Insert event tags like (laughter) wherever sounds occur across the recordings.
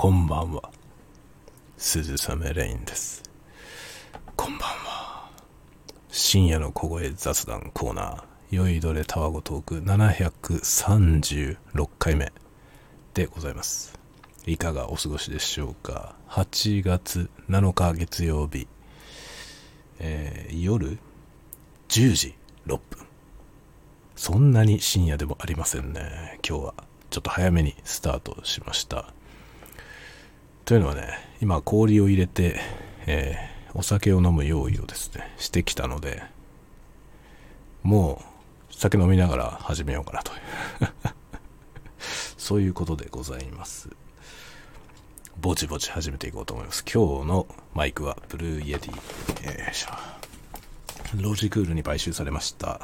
こんばんは。鈴雨レインです。こんばんは。深夜の小声雑談コーナー、酔いどれタワゴトーク736回目でございます。いかがお過ごしでしょうか。8月7日月曜日、えー夜10時6分。そんなに深夜でもありませんね。今日はちょっと早めにスタートしました。というのはね、今氷を入れて、えーお酒を飲む用意をですね、してきたので、もう酒飲みながら始めようかなという。(laughs) そういうことでございます。ぼちぼち始めていこうと思います。今日のマイクはブルーイエティ。よいしょ。ロジクールに買収されました。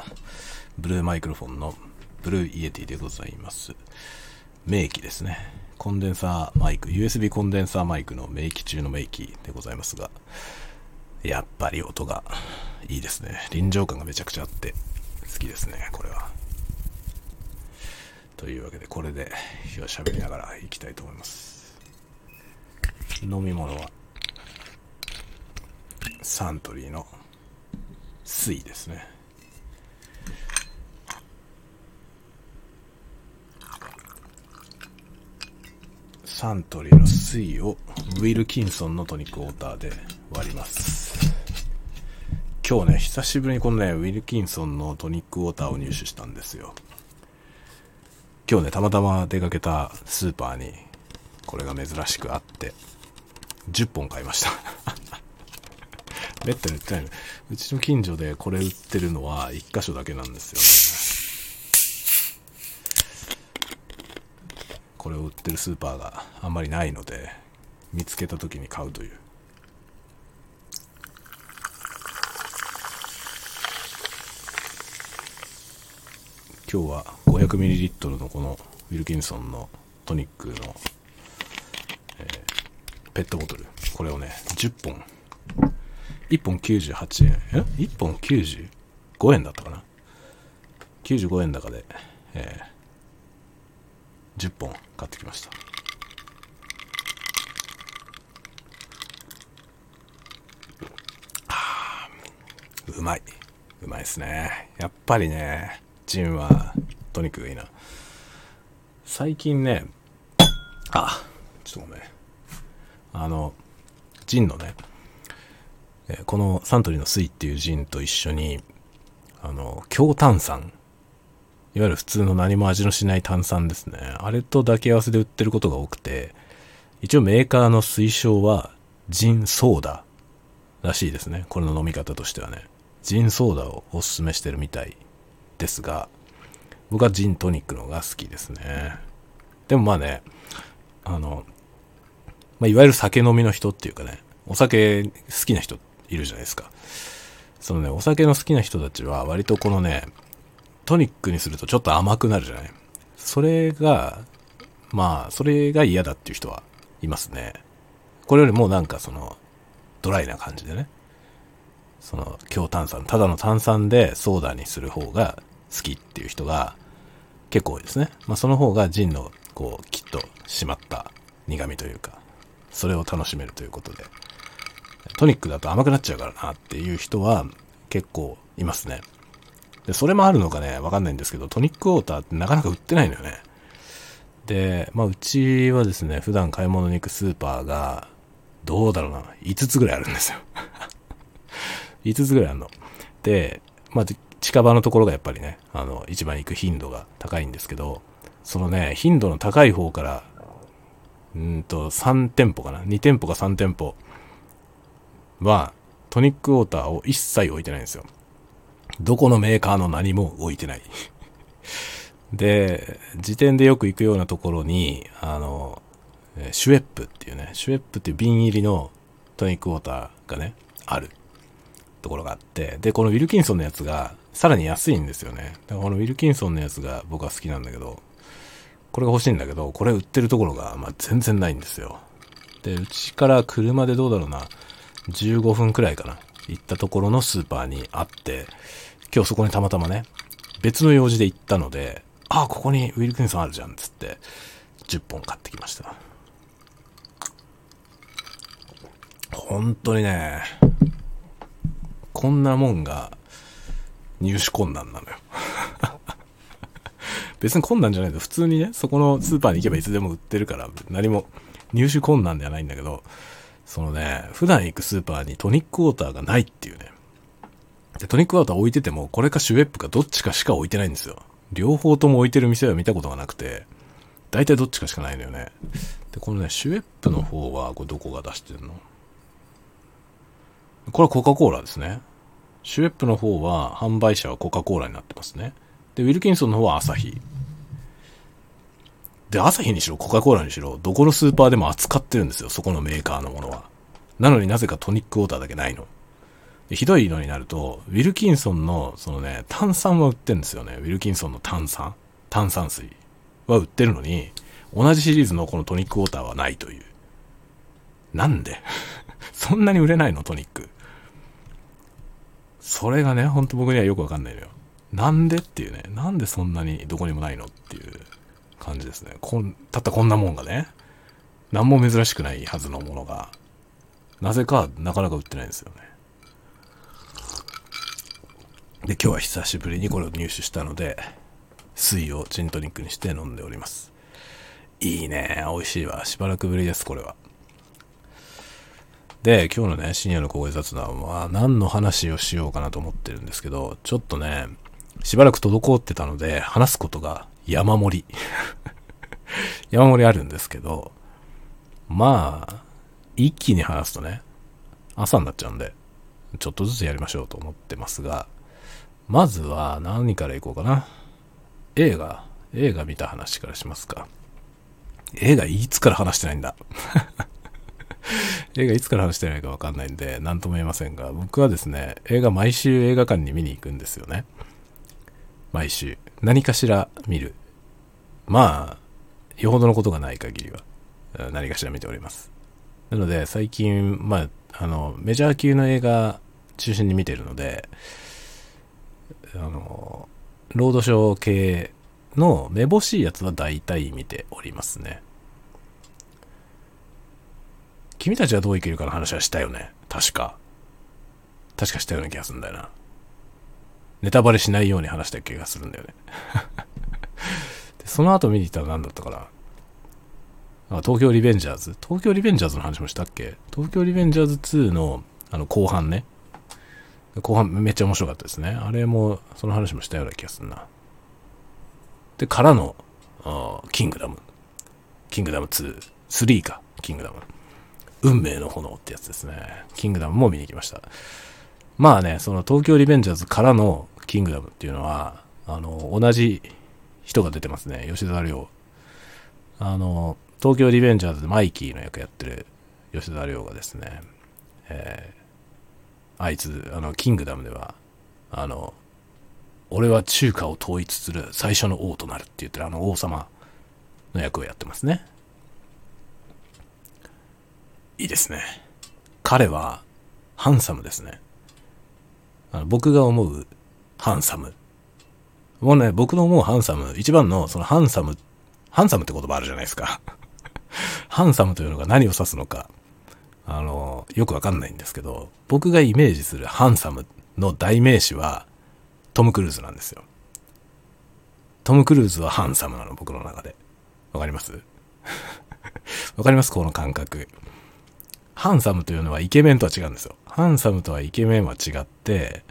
ブルーマイクロフォンのブルーイエティでございます。名機ですね。コンデンサーマイク、USB コンデンサーマイクの名機中の名機でございますが、やっぱり音がいいですね。臨場感がめちゃくちゃあって好きですね、これは。というわけで、これで今日喋りながらいきたいと思います。飲み物は、サントリーの水ですね。サントリーの水をウィルキンソンのトニックウォーターで割ります。今日ね、久しぶりにこのね、ウィルキンソンのトニックウォーターを入手したんですよ。今日ね、たまたま出かけたスーパーにこれが珍しくあって、10本買いました。(laughs) めったに売ってないの。うちの近所でこれ売ってるのは1箇所だけなんですよね。これを売ってるスーパーがあんまりないので見つけた時に買うという。今日は 500ml のこのウィルキンソンのトニックの、えーペットボトル。これをね10本。1本98円。え？1本95円だったかな？95円高で、えー10本買ってきました。うまい。うまいですね。やっぱりねジンはトニックがいいな。最近ねあちょっとごめん。あのジンのねこのサントリーの水っていうジンと一緒にあの強炭酸いわゆる普通の何も味のしない炭酸ですね。あれと抱き合わせで売ってることが多くて、一応メーカーの推奨はジンソーダらしいですね。これの飲み方としてはね。ジンソーダをおすすめしてるみたいですが、僕はジントニックの方が好きですね。でもまあね、あの、まあ、いわゆる酒飲みの人っていうかね、お酒好きな人いるじゃないですか。そのね、お酒の好きな人たちは割とこのね、トニックにするとちょっと甘くなるじゃない？それが、まあ、それが嫌だっていう人はいますね。これよりもなんかその、ドライな感じでね。その、強炭酸、ただの炭酸でソーダにする方が好きっていう人が結構多いですね。まあその方がジンのこう、きっと締まった苦味というか、それを楽しめるということで。トニックだと甘くなっちゃうからなっていう人は結構いますね。で、それもあるのかね、わかんないんですけど、トニックウォーターってなかなか売ってないのよね。で、まあ、うちはですね、普段買い物に行くスーパーが、どうだろうな、5つぐらいあるんですよ。(laughs) 5つぐらいあるの。で、まあ、近場のところがやっぱりね、あの、一番行く頻度が高いんですけど、そのね、頻度の高い方から、うんと、3店舗かな ?2 店舗か3店舗は、トニックウォーターを一切置いてないんですよ。どこのメーカーの何も置いてない。で、時点でよく行くようなところに、あの、シュエップっていうね、シュエップっていう瓶入りのトニックウォーターがね、あるところがあって、で、このウィルキンソンのやつがさらに安いんですよね。だからこのウィルキンソンのやつが僕は好きなんだけど、これが欲しいんだけど、これ売ってるところが、まあ、全然ないんですよ。で、うちから車でどうだろうな、15分くらいかな、行ったところのスーパーにあって、今日そこにたまたまね、別の用事で行ったので、ああ、ここにウィルキンソンあるじゃん、つって、10本買ってきました。本当にね、こんなもんが入手困難なのよ。(laughs) 別に困難じゃないと普通にね、そこのスーパーに行けばいつでも売ってるから、何も入手困難ではないんだけど、そのね、普段行くスーパーにトニックウォーターがないっていうね。で、トニックウォーター置いてても、これかシュウエップかどっちかしか置いてないんですよ。両方とも置いてる店は見たことがなくて、大体どっちかしかないのよね。で、このね、シュウエップの方は、これどこが出してんの？これはコカ・コーラですね。シュウエップの方は、販売者はコカ・コーラになってますね。で、ウィルキンソンの方はアサヒ。で、アサヒにしろ、コカ・コーラにしろ、どこのスーパーでも扱ってるんですよ、そこのメーカーのものは。なのになぜかトニックウォーターだけないの。ひどいのになると、ウィルキンソンの、そのね、炭酸は売ってるんですよね。ウィルキンソンの炭酸炭酸水は売ってるのに、同じシリーズのこのトニックウォーターはないという。なんで？(laughs) そんなに売れないのトニック。それがね、ほんと僕にはよくわかんないのよ。なんでっていうね。なんでそんなにどこにもないのっていう感じですね。こん、たったこんなもんがね、何も珍しくないはずのものが、なぜかなかなか売ってないんですよね。で、今日は久しぶりにこれを入手したので、水をジントニックにして飲んでおります。いいね。美味しいわ。しばらくぶりです、これは。で、今日のね、深夜の小声雑談は何の話をしようかなと思ってるんですけど、ちょっとね、しばらく滞ってたので、話すことが山盛り。(laughs) 山盛りあるんですけど、まあ、一気に話すとね、朝になっちゃうんで、ちょっとずつやりましょうと思ってますが、まずは何からいこうかな。映画、映画見た話からしますか。映画いつから話してないんだ (laughs) 映画いつから話してないかわかんないんで、何とも言えませんが、僕はですね、映画毎週映画館に見に行くんですよね。毎週。何かしら見る。まあ、よほどのことがない限りは、何かしら見ております。なので、最近、まあ、あの、メジャー級の映画中心に見てるので、あの、ロードショー系のめぼしいやつは大体見ておりますね。君たちはどう生きるかの話はしたよね。確か。確かしたような気がするんだよな。ネタバレしないように話した気がするんだよね。(laughs) でその後見に行ったら何だったかな。あ東京リベンジャーズ。東京リベンジャーズの話もしたっけ？東京リベンジャーズ2のあの後半ね。後半めっちゃ面白かったですね。あれも、その話もしたような気がするな。で、からの、キングダム。キングダム2。3か。キングダム。運命の炎ってやつですね。キングダムも見に行きました。まあね、その東京リベンジャーズからのキングダムっていうのは、あの、同じ人が出てますね。吉沢亮。あの、東京リベンジャーズでマイキーの役やってる吉沢亮がですね、えー、あいつ、あの、キングダムでは、あの、俺は中華を統一する最初の王となるって言ってるあの王様の役をやってますね。いいですね。彼は、ハンサムですね。あの僕が思う、ハンサム。もうね、僕の思うハンサム、一番の、そのハンサム、ハンサムって言葉あるじゃないですか。(laughs) ハンサムというのが何を指すのか、あの、よくわかんないんですけど、僕がイメージするハンサムの代名詞は、トム・クルーズなんですよ。トム・クルーズはハンサムなの、僕の中で。わかります？(laughs) わかります？この感覚。ハンサムというのはイケメンとは違うんですよ。ハンサムとはイケメンは違って、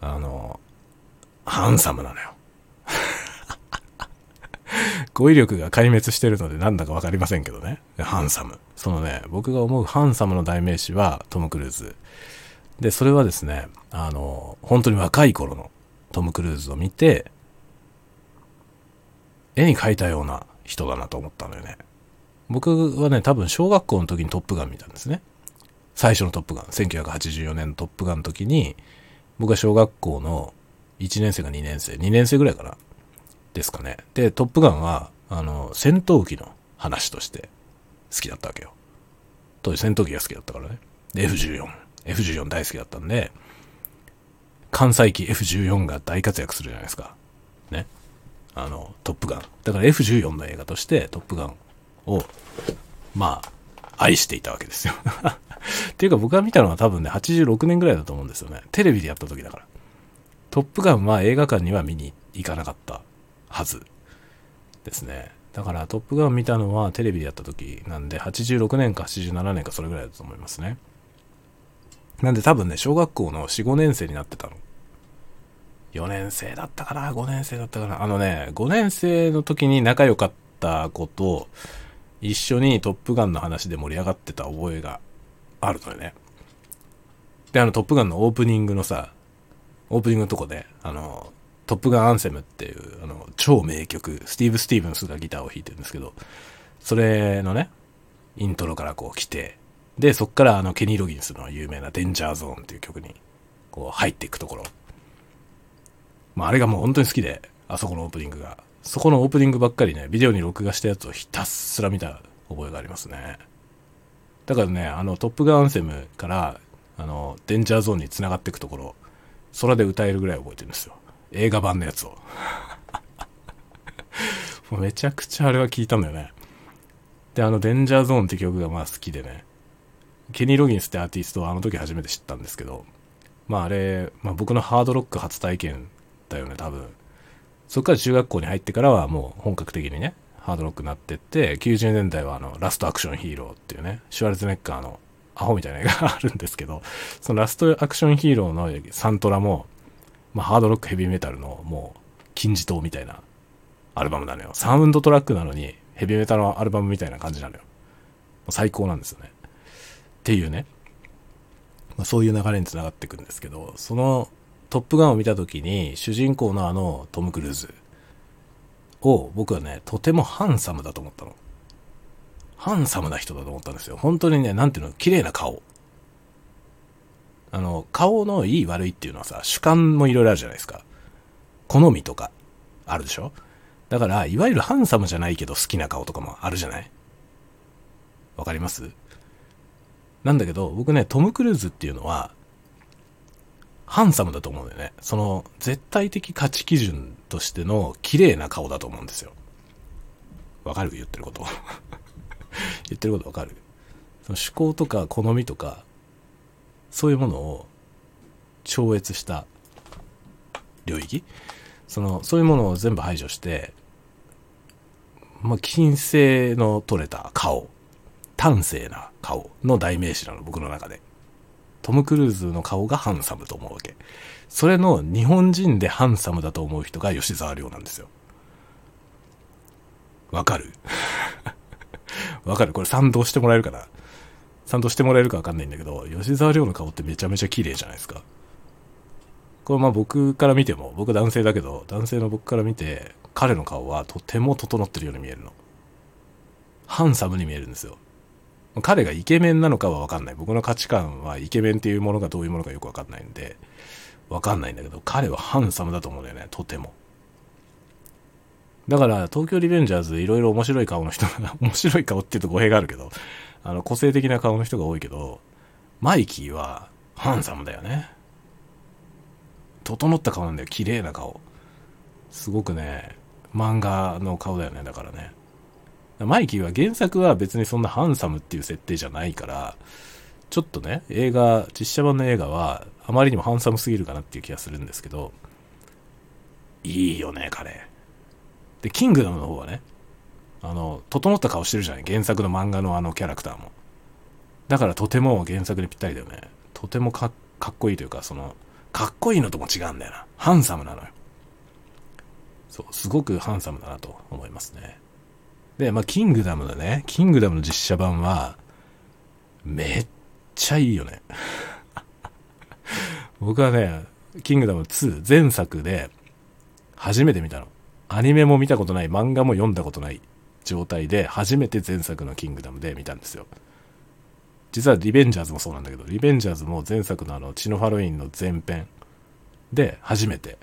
あの、ハンサムなのよ。語彙力が壊滅してるのでなんだかわかりませんけどね。ハンサム。そのね、僕が思うハンサムの代名詞はトム・クルーズ。で、それはですね、あの、本当に若い頃のトム・クルーズを見て、絵に描いたような人だなと思ったのよね。僕はね、多分小学校の時にトップガン見たんですね。最初のトップガン。1984年のトップガンの時に、僕は小学校の1年生か2年生、2年生ぐらいかな。ですかね。で、トップガンは、あの、戦闘機の話として好きだったわけよ。当時戦闘機が好きだったからね。で、F14。F14 大好きだったんで、関西機 F14 が大活躍するじゃないですか。ね。あの、トップガン。だから F14 の映画としてトップガンを、まあ、愛していたわけですよ。(laughs) っていうか僕が見たのは多分ね、86年ぐらいだと思うんですよね。テレビでやった時だから。トップガンは映画館には見に行かなかったはずですね。だからトップガン見たのはテレビでやった時なんで、86年か87年かそれぐらいだと思いますね。なんで多分ね、小学校の4、5年生になってたの。4年生だったかな ?5 年生だったかな？あのね、5年生の時に仲良かった子と、一緒にトップガンの話で盛り上がってた覚えがあるのよね。で、あの、トップガンのオープニングのさ、オープニングのとこで、あの、トップガンアンセムっていう、あの、超名曲、スティーブ・スティーブンスがギターを弾いてるんですけど、それのね、イントロからこう来て、で、そっからあの、ケニー・ロギンスの有名なデンジャーゾーンっていう曲に、こう入っていくところ。まあ、あれがもう本当に好きで、あそこのオープニングが。そこのオープニングばっかりね、ビデオに録画したやつをひたすら見た覚えがありますね。だからね、あの、トップガンアンセムから、あの、デンジャーゾーンに繋がっていくところ、空で歌えるぐらい覚えてるんですよ。映画版のやつを。(laughs) もうめちゃくちゃあれは聞いたんだよね。で、あの、デンジャーゾーンって曲がまあ好きでね。ケニー・ロギンスってアーティストはあの時初めて知ったんですけど、まああれ、まあ僕のハードロック初体験だよね、多分。そっから中学校に入ってからはもう本格的にね、ハードロックになってって、90年代はあの、ラストアクションヒーローっていうね、シュワルツネッカーのアホみたいな映画があるんですけど、そのラストアクションヒーローのサントラも、まあ、ハードロックヘビーメタルのもう金字塔みたいなアルバムなのよ。サウンドトラックなのにヘビーメタルのアルバムみたいな感じなのよ。最高なんですよね。っていうね。まあ、そういう流れにつながっていくんですけど、そのトップガンを見た時に主人公のあのトム・クルーズを僕はね、とてもハンサムだと思ったの。ハンサムな人だと思ったんですよ。本当にね、なんていうの、綺麗な顔。あの、顔のいい悪いっていうのはさ、主観もいろいろあるじゃないですか。好みとか、あるでしょ？だから、いわゆるハンサムじゃないけど好きな顔とかもあるじゃない？わかります？なんだけど、僕ね、トム・クルーズっていうのは、ハンサムだと思うんだよね。その、絶対的価値基準としての綺麗な顔だと思うんですよ。わかる？言ってること。(laughs) 言ってることわかるその思考とか好みとか、そういうものを超越した領域？その、そういうものを全部排除して、まあ、金星の取れた顔、端正な顔の代名詞なの、僕の中で。トム・クルーズの顔がハンサムと思うわけ。それの日本人でハンサムだと思う人が吉沢亮なんですよ。わかる？わかるこれ賛同してもらえるかな賛同してもらえるかわかんないんだけど、吉沢亮の顔ってめちゃめちゃ綺麗じゃないですか。これまあ僕から見ても、僕男性だけど、男性の僕から見て、彼の顔はとても整ってるように見えるの。ハンサムに見えるんですよ。彼がイケメンなのかはわかんない。僕の価値観はイケメンっていうものがどういうものかよくわかんないんで、わかんないんだけど、彼はハンサムだと思うんだよね、とても。だから、東京リベンジャーズいろいろ面白い顔の人が、(laughs) 面白い顔って言うと語弊があるけど、あの、個性的な顔の人が多いけど、マイキーはハンサムだよね。整った顔なんだよ。綺麗な顔。すごくね、漫画の顔だよね。だからね。マイキーは原作は別にそんなハンサムっていう設定じゃないから、ちょっとね、映画、実写版の映画はあまりにもハンサムすぎるかなっていう気がするんですけど、いいよね、彼。で、キングダムの方はね、あの、整った顔してるじゃない？原作の漫画のあのキャラクターも。だからとても原作にぴったりだよね。とてもかっこいいというか、その、かっこいいのとも違うんだよな。ハンサムなのよ。そう、すごくハンサムだなと思いますね。で、まあ、キングダムだね。キングダムの実写版は、めっちゃいいよね。(laughs) 僕はね、キングダム2前作で初めて見たの。アニメも見たことない、漫画も読んだことない状態で初めて前作のキングダムで見たんですよ。実はリベンジャーズもそうなんだけど、リベンジャーズも前作のあの、血のハロウィンの前編で初めて、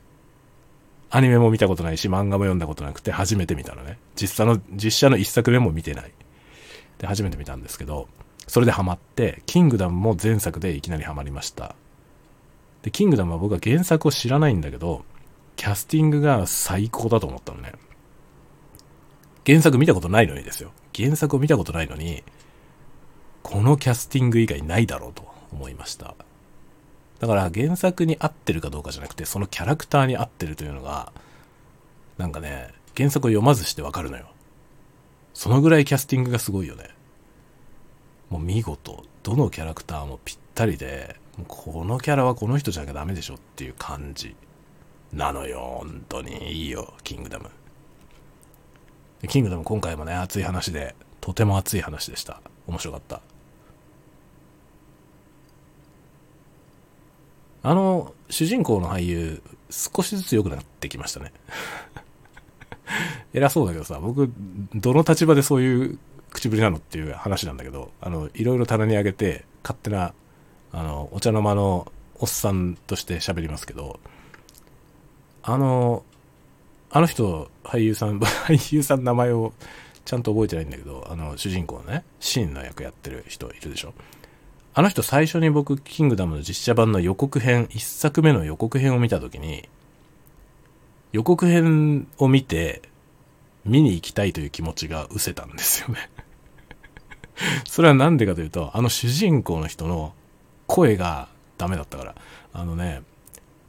アニメも見たことないし、漫画も読んだことなくて初めて見たのね。実際の、実写の一作目も見てない。で、初めて見たんですけど、それでハマって、キングダムも前作でいきなりハマりました。で、キングダムは僕は原作を知らないんだけど、キャスティングが最高だと思ったのね。原作見たことないのにですよ。原作を見たことないのに、このキャスティング以外ないだろうと思いましただから原作に合ってるかどうかじゃなくてそのキャラクターに合ってるというのがなんかね原作を読まずしてわかるのよそのぐらいキャスティングがすごいよねもう見事どのキャラクターもぴったりでこのキャラはこの人じゃなきゃダメでしょっていう感じなのよ本当に。いいよキングダム。キングダム今回もね熱い話でとても熱い話でした。面白かった。あの主人公の俳優少しずつ良くなってきましたね。(laughs) 偉そうだけどさ僕どの立場でそういう口ぶりなのっていう話なんだけどあのいろいろ棚にあげて勝手なあのお茶の間のおっさんとして喋りますけどあのあの人俳優さん (laughs) 俳優さんの名前をちゃんと覚えてないんだけどあの主人公のねシーンの役やってる人いるでしょ。あの人最初に僕キングダムの実写版の予告編1作目の予告編を見た時に予告編を見て見に行きたいという気持ちが失せたんですよね。(laughs) それは何でかというと、あの主人公の人の声がダメだったから、あのね、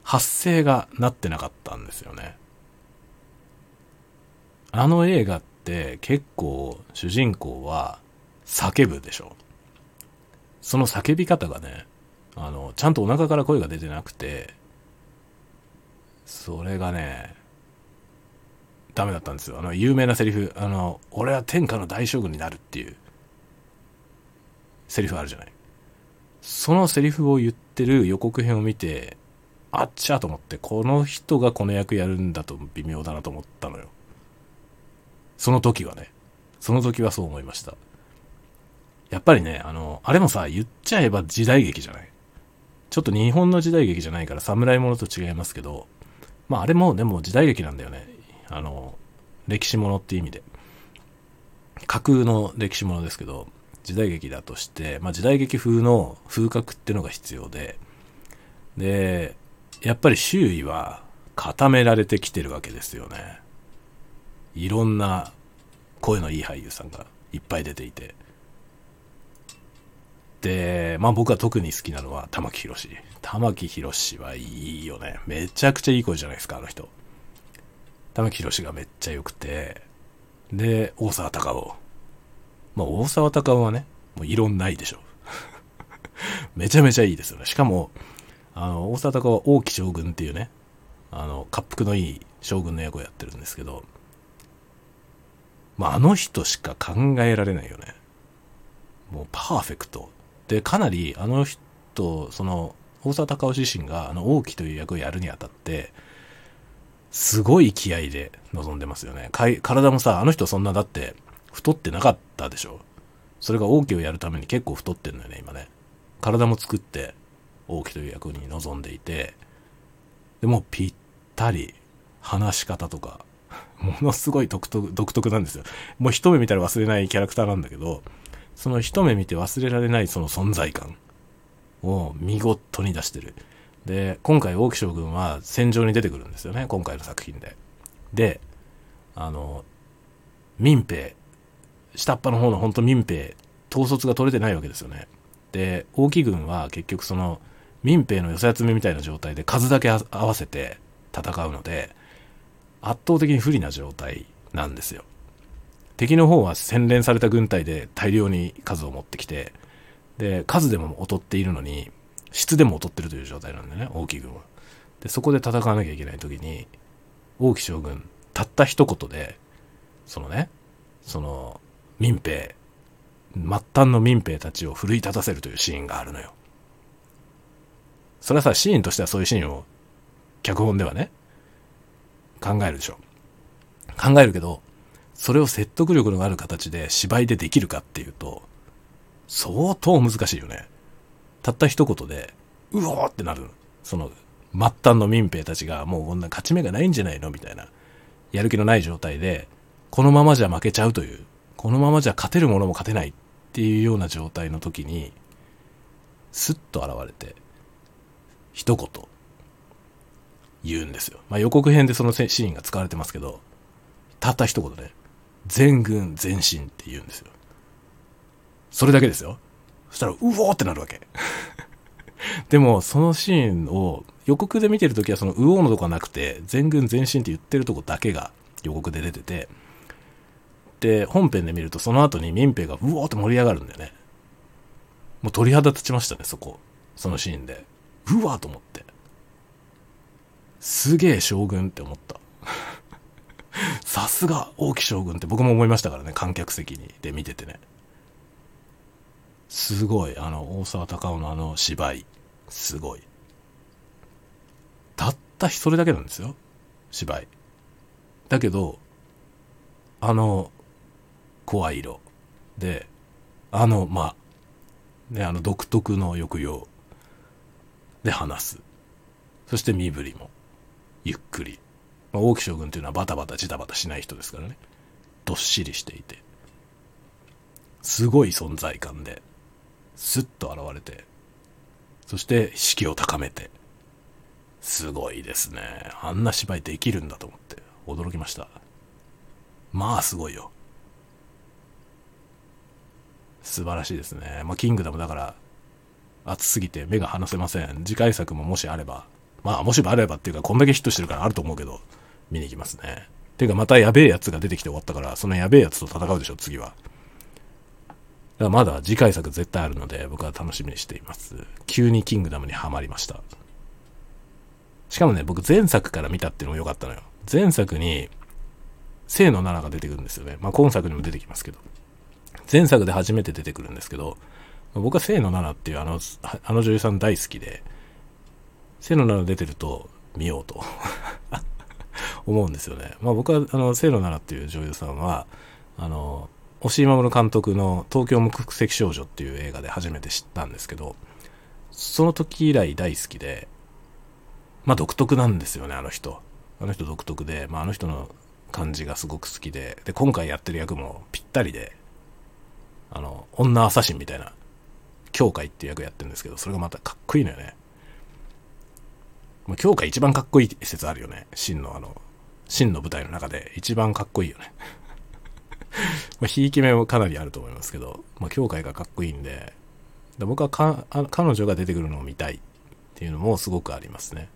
発声がなってなかったんですよね。あの映画って結構主人公は叫ぶでしょ。その叫び方がね、あの、ちゃんとお腹から声が出てなくて、それがね、ダメだったんですよ。あの、有名なセリフ、あの、俺は天下の大将軍になるっていうセリフあるじゃない。そのセリフを言ってる予告編を見て、あっちゃと思って、この人がこの役やるんだと微妙だなと思ったのよ。その時はね。その時はそう思いました。やっぱりね、あの、あれもさ、言っちゃえば時代劇じゃない？ちょっと日本の時代劇じゃないから侍ものと違いますけど、まああれもでも時代劇なんだよね。あの、歴史ものって意味で。架空の歴史ものですけど、時代劇だとして、まあ、時代劇風の風格ってのが必要で、で、やっぱり周囲は固められてきてるわけですよね。いろんな声のいい俳優さんがいっぱい出ていて。で、まあ僕は特に好きなのは玉木宏。玉木宏はいいよね。めちゃくちゃいい声じゃないですか、あの人。玉木宏がめっちゃ良くて、で、大沢たかお。まあ、大沢たかおはね、もう異論ないでしょ。(laughs) めちゃめちゃいいですよね。しかも、あの、大沢たかは王毅将軍っていうね、あの、滑腹のいい将軍の役をやってるんですけど、まあ、あの人しか考えられないよね。もうパーフェクト。で、かなりあの人、その、大沢たかお自身があの王毅という役をやるにあたって、すごい気合で臨んでますよね。体もさ、あの人そんなだって、太ってなかったでしょ。それが王毅をやるために結構太ってんのよね、今ね。体も作って王毅という役に臨んでいて、でもぴったり話し方とか、(laughs) ものすごい独特独特なんですよ。もう一目見たら忘れないキャラクターなんだけど、その一目見て忘れられないその存在感を見事に出してる。で、今回王毅将軍は戦場に出てくるんですよね、今回の作品で。で、あの、民兵、下っ端の方の本当民兵、統率が取れてないわけですよね。で、王毅軍は結局その民兵の寄せ集めみたいな状態で数だけ合わせて戦うので、圧倒的に不利な状態なんですよ。敵の方は洗練された軍隊で大量に数を持ってきて、で、数でも劣っているのに、質でも劣ってるという状態なんだよね、王毅軍は。で、そこで戦わなきゃいけない時に、王毅将軍、たった一言で、そのね、その、民兵、末端の民兵たちを奮い立たせるというシーンがあるのよ。それはさ、シーンとしてはそういうシーンを、脚本ではね、考えるでしょ。考えるけど、それを説得力のある形で芝居でできるかっていうと、相当難しいよね。たった一言で、うおーってなる。その、末端の民兵たちがもうこんな勝ち目がないんじゃないのみたいな。やる気のない状態で、このままじゃ負けちゃうというこのままじゃ勝てるものも勝てないっていうような状態の時に、スッと現れて、一言、言うんですよ。まあ、予告編でそのシーンが使われてますけど、たった一言で、全軍全身って言うんですよ。それだけですよ。そしたら、うおーってなるわけ。(laughs) でも、そのシーンを予告で見てるときはそのうおーのとこはなくて、全軍全身って言ってるとこだけが予告で出てて、で、本編で見るとその後に民兵がうおーって盛り上がるんだよね。もう鳥肌立ちましたね、そこ。そのシーンで。うわと思って。すげえ将軍って思った。(laughs) さすが王毅将軍って僕も思いましたからね、観客席にで見ててね。すごい、あの、大沢たかおのあの芝居。すごい。たったそれだけなんですよ。芝居。だけど、あの、声色。で、あの、まあ、ね、あの独特の抑揚で話す。そして身振りも、ゆっくり。まあ、王毅将軍というのはバタバタジタバタしない人ですからね。どっしりしていて。すごい存在感で、スッと現れて、そして士気を高めて、すごいですね。あんな芝居できるんだと思って驚きました。まあすごいよ。素晴らしいですね。まあ、キングダムだから、熱すぎて目が離せません。次回作ももしあれば、まあ、もしあればっていうか、こんだけヒットしてるからあると思うけど、見に行きますね。ていうか、またやべえやつが出てきて終わったから、そのやべえやつと戦うでしょ、次は。だからまだ次回作絶対あるので、僕は楽しみにしています。急にキングダムにはまりました。しかもね、僕前作から見たっていうのも良かったのよ。前作に、清野奈々が出てくるんですよね。まあ今作にも出てきますけど。前作で初めて出てくるんですけど、僕は清野奈々っていうあの、あの女優さん大好きで、清野奈々出てると見ようと (laughs) 思うんですよね。まあ僕はあの、清野奈々っていう女優さんは、あの、押井守監督の東京無国籍少女っていう映画で初めて知ったんですけど、その時以来大好きで、まあ独特なんですよね、あの人。あの人独特で、まああの人の感じがすごく好きで、で、今回やってる役もぴったりで、あの、女アサシンみたいな、教会っていう役やってるんですけど、それがまたかっこいいのよね。もう教会一番かっこいい説あるよね。真のあの、真の舞台の中で一番かっこいいよね。(laughs) まあ、ひいき目もかなりあると思いますけど、まあ、教会がかっこいいんで、で僕はかあ彼女が出てくるのを見たいっていうのもすごくありますね。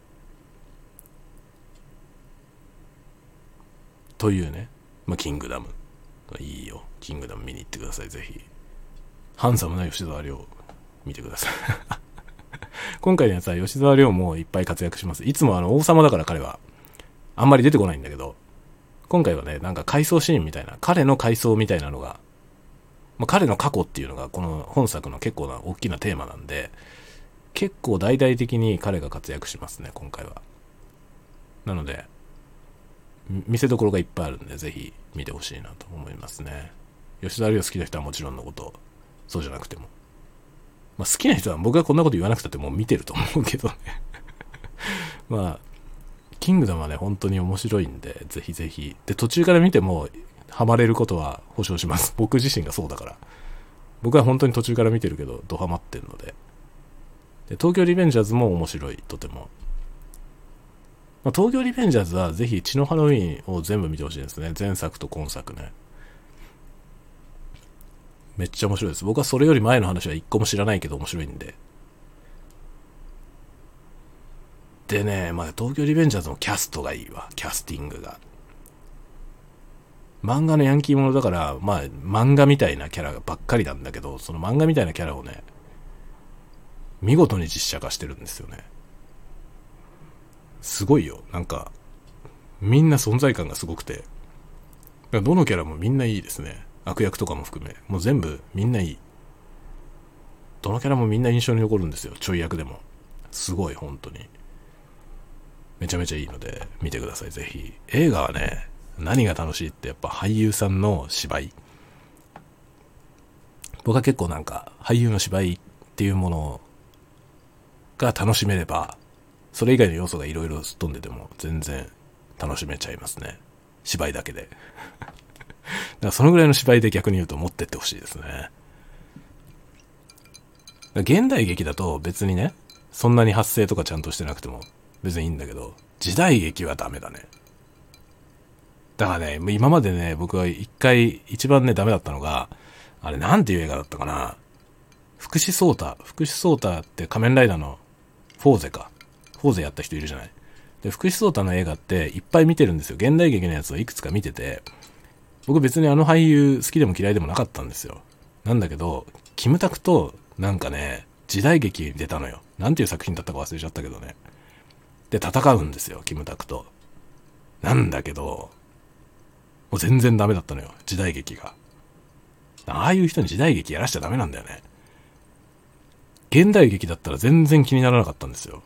というね、まあ、キングダム。いいよ。キングダム見に行ってください、ぜひ。ハンサムな吉沢亮、見てください。(laughs) 今回のやつは吉沢亮もいっぱい活躍します。いつもあの王様だから彼は、あんまり出てこないんだけど、今回はね、なんか回想シーンみたいな、彼の回想みたいなのが、まあ、彼の過去っていうのがこの本作の結構な大きなテーマなんで、結構大々的に彼が活躍しますね、今回は。なので、見せどころがいっぱいあるんで、ぜひ見てほしいなと思いますね。吉沢亮好きな人はもちろんのこと、そうじゃなくても。まあ、好きな人は僕がこんなこと言わなくたってもう見てると思うけどね (laughs) まあ、キングダムはね、本当に面白いんで、ぜひぜひ。で、途中から見ても、ハマれることは保証します。(laughs) 僕自身がそうだから。僕は本当に途中から見てるけど、ドハマってんので。で、東京リベンジャーズも面白い、とても。まあ、東京リベンジャーズはぜひ血のハロウィンを全部見てほしいですね。前作と今作ね。めっちゃ面白いです。僕はそれより前の話は一個も知らないけど面白いんで。でね、まあ、東京リベンジャーズのキャストがいいわ。キャスティングが。漫画のヤンキーものだから、まあ、漫画みたいなキャラばっかりなんだけど、その漫画みたいなキャラをね、見事に実写化してるんですよね。すごいよ。なんか、みんな存在感がすごくて。どのキャラもみんないいですね。悪役とかも含め。もう全部みんないい。どのキャラもみんな印象に残るんですよ。ちょい役でも。すごい、本当に。めちゃめちゃいいので、見てください、ぜひ。映画はね、何が楽しいってやっぱ俳優さんの芝居。僕は結構なんか、俳優の芝居っていうものが楽しめれば、それ以外の要素がいろいろすっ飛んでても全然楽しめちゃいますね。芝居だけで。だからそのぐらいの芝居で逆に言うと持ってってほしいですね。現代劇だと別にね、そんなに発声とかちゃんとしてなくても別にいいんだけど、時代劇はダメだね。だからね、今までね、僕は一回一番ね、ダメだったのが、あれなんていう映画だったかな。福士蒼太。福士蒼太って仮面ライダーのフォーゼか。フォーゼやった人いるじゃない。で、福士蒼太の映画っていっぱい見てるんですよ。現代劇のやつをいくつか見てて、僕別にあの俳優好きでも嫌いでもなかったんですよ。なんだけど、キムタクとなんかね、時代劇出たのよ。なんていう作品だったか忘れちゃったけどね。で、戦うんですよ、キムタクと。なんだけど、もう全然ダメだったのよ、時代劇が。ああいう人に時代劇やらしちゃダメなんだよね。現代劇だったら全然気にならなかったんですよ。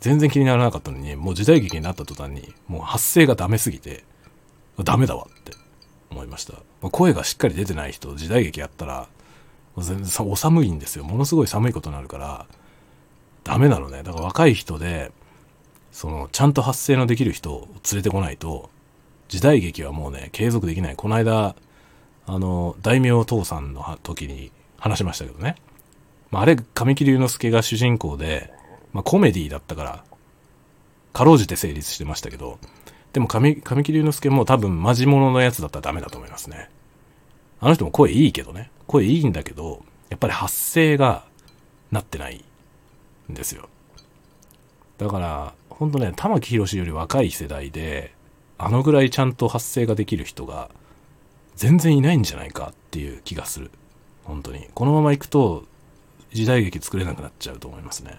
全然気にならなかったのに、もう時代劇になった途端に、もう発声がダメすぎて、ダメだわって思いました。声がしっかり出てない人、時代劇やったら、全然お寒いんですよ。ものすごい寒いことになるから、ダメなのね。だから若い人で、その、ちゃんと発声のできる人を連れてこないと、時代劇はもうね、継続できない。この間、あの、大名父さんの時に話しましたけどね。まあ、あれ、神木隆之介が主人公で、まあ、コメディだったから、かろうじて成立してましたけど、でも神、神木隆之介も多分マジモノのやつだったらダメだと思いますね。あの人も声いいけどね。声いいんだけど、やっぱり発声がなってないんですよ。だから、ほんとね、玉木宏より若い世代で、あのぐらいちゃんと発声ができる人が全然いないんじゃないかっていう気がする。本当に。このまま行くと時代劇作れなくなっちゃうと思いますね。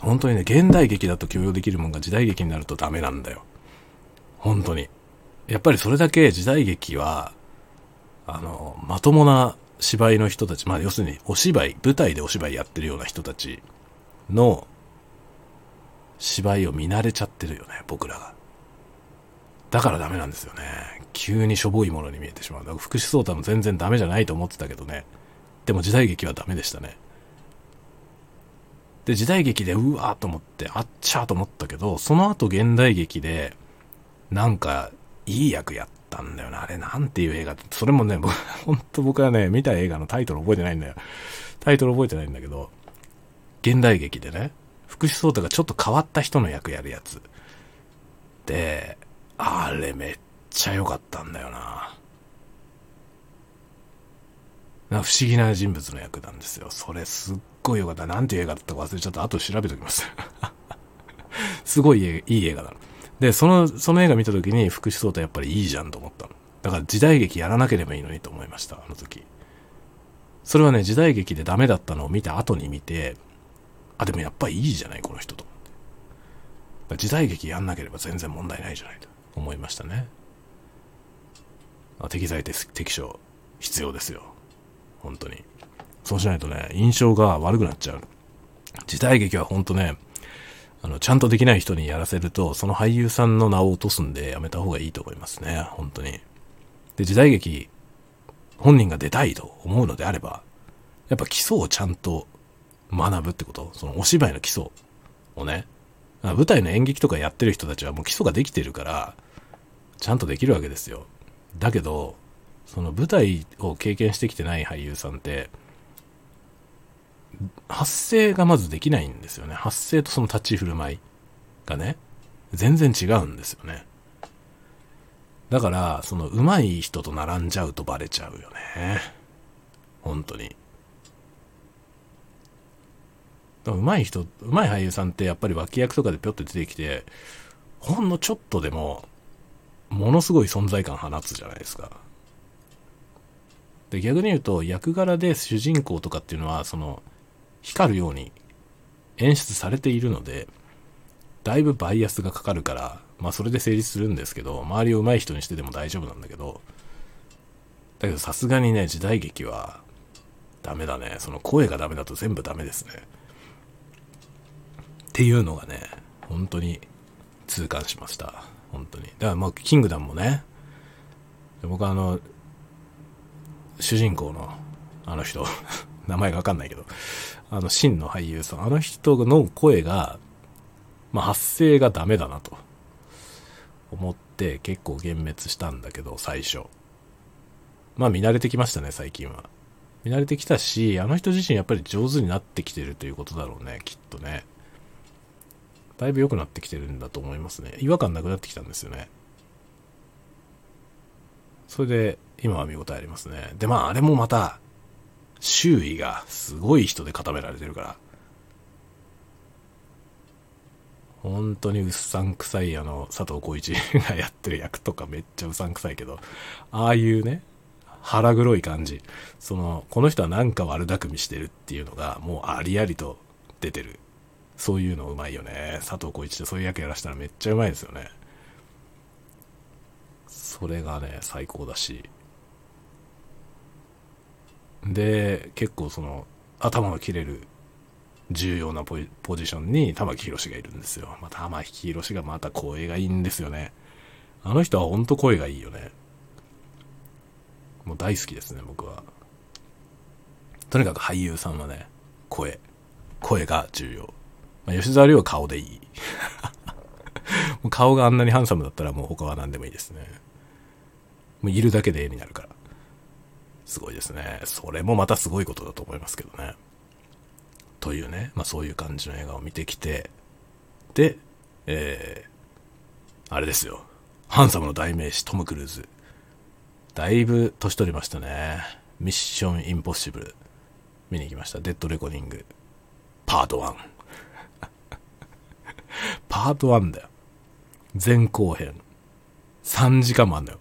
本当にね、現代劇だと許容できるもんが時代劇になるとダメなんだよ。本当に。やっぱりそれだけ時代劇は、あの、まともな芝居の人たち、まあ要するにお芝居、舞台でお芝居やってるような人たちの芝居を見慣れちゃってるよね、僕らが。だからダメなんですよね。急にしょぼいものに見えてしまう。だから福士蒼太も全然ダメじゃないと思ってたけどね。でも時代劇はダメでしたね。で、時代劇でうわーと思って、あっちゃーと思ったけど、その後現代劇で、なんか、いい役やったんだよな。あれ、なんていう映画それもね、僕、(laughs) ほんと僕はね、見た映画のタイトル覚えてないんだよ。タイトル覚えてないんだけど、現代劇でね、福士蒼太がちょっと変わった人の役やるやつ。で、あれめっちゃ良かったんだよな。な不思議な人物の役なんですよ。それすっごい良かった。なんていう映画だったか忘れちゃった。後調べときます。(laughs) すごいいい映画だで、その、その映画見た時に福士蒼太やっぱりいいじゃんと思ったの。だから時代劇やらなければいいのにと思いました、あの時。それはね、時代劇でダメだったのを見た後に見て、あ、でもやっぱりいいじゃない、この人と。時代劇やんなければ全然問題ないじゃないと。思いましたね。適材適所必要ですよ。本当に。そうしないとね、印象が悪くなっちゃう。時代劇は本当ね、あの、ちゃんとできない人にやらせると、その俳優さんの名を落とすんでやめた方がいいと思いますね。本当に。で、時代劇、本人が出たいと思うのであれば、やっぱ基礎をちゃんと学ぶってこと、そのお芝居の基礎をね、舞台の演劇とかやってる人たちはもう基礎ができてるから、ちゃんとできるわけですよ。だけど、その舞台を経験してきてない俳優さんって、発声がまずできないんですよね。発声とその立ち振る舞いがね、全然違うんですよね。だから、その上手い人と並んじゃうとバレちゃうよね。本当に。上手い人、上手い俳優さんってやっぱり脇役とかでぴょっと出てきて、ほんのちょっとでも、ものすごい存在感放つじゃないですか。で、逆に言うと、役柄で主人公とかっていうのは、その、光るように演出されているので、だいぶバイアスがかかるから、まあそれで成立するんですけど、周りを上手い人にしてでも大丈夫なんだけど、だけどさすがにね、時代劇はダメだね。その声がダメだと全部ダメですね。っていうのがね、本当に痛感しました。本当に。だからまあ、キングダムもね、僕はあの、主人公のあの人、(laughs) 名前がわかんないけど、あの、真の俳優さん、あの人の声が、まあ、発声がダメだなと思って結構幻滅したんだけど、最初。まあ見慣れてきましたね、最近は。見慣れてきたし、あの人自身やっぱり上手になってきてるということだろうね、きっとね。だいぶ良くなってきてるんだと思いますね。違和感なくなってきたんですよね。それで今は見応えありますね。で、まあ、あれもまた、周囲がすごい人で固められてるから、本当にうっさんくさいあの、佐藤浩市 (laughs) がやってる役とかめっちゃうさんくさいけど、ああいうね、腹黒い感じ。その、この人はなんか悪巧みしてるっていうのが、もうありありと出てる。そういうのうまいよね。佐藤浩市ってそういう役やらせたらめっちゃうまいですよね。それがね、最高だし。で、結構その、頭の切れる重要なポジションに玉木宏がいるんですよ。まあ、玉木宏がまた声がいいんですよね。あの人はほんと声がいいよね。もう大好きですね、僕は。とにかく俳優さんはね、声。声が重要。まあ、吉沢亮は顔でいい。(laughs) もう顔があんなにハンサムだったらもう他は何でもいいですね。もういるだけで絵になるから。すごいですね。それもまたすごいことだと思いますけどね。というね、まあそういう感じの映画を見てきて、で、えー、あれですよ。ハンサムの代名詞、トム・クルーズ。だいぶ年取りましたね。ミッション・インポッシブル。見に行きました。デッド・レコーディング。パート1。(laughs) パート1だよ。前後編。3時間もあんだよ。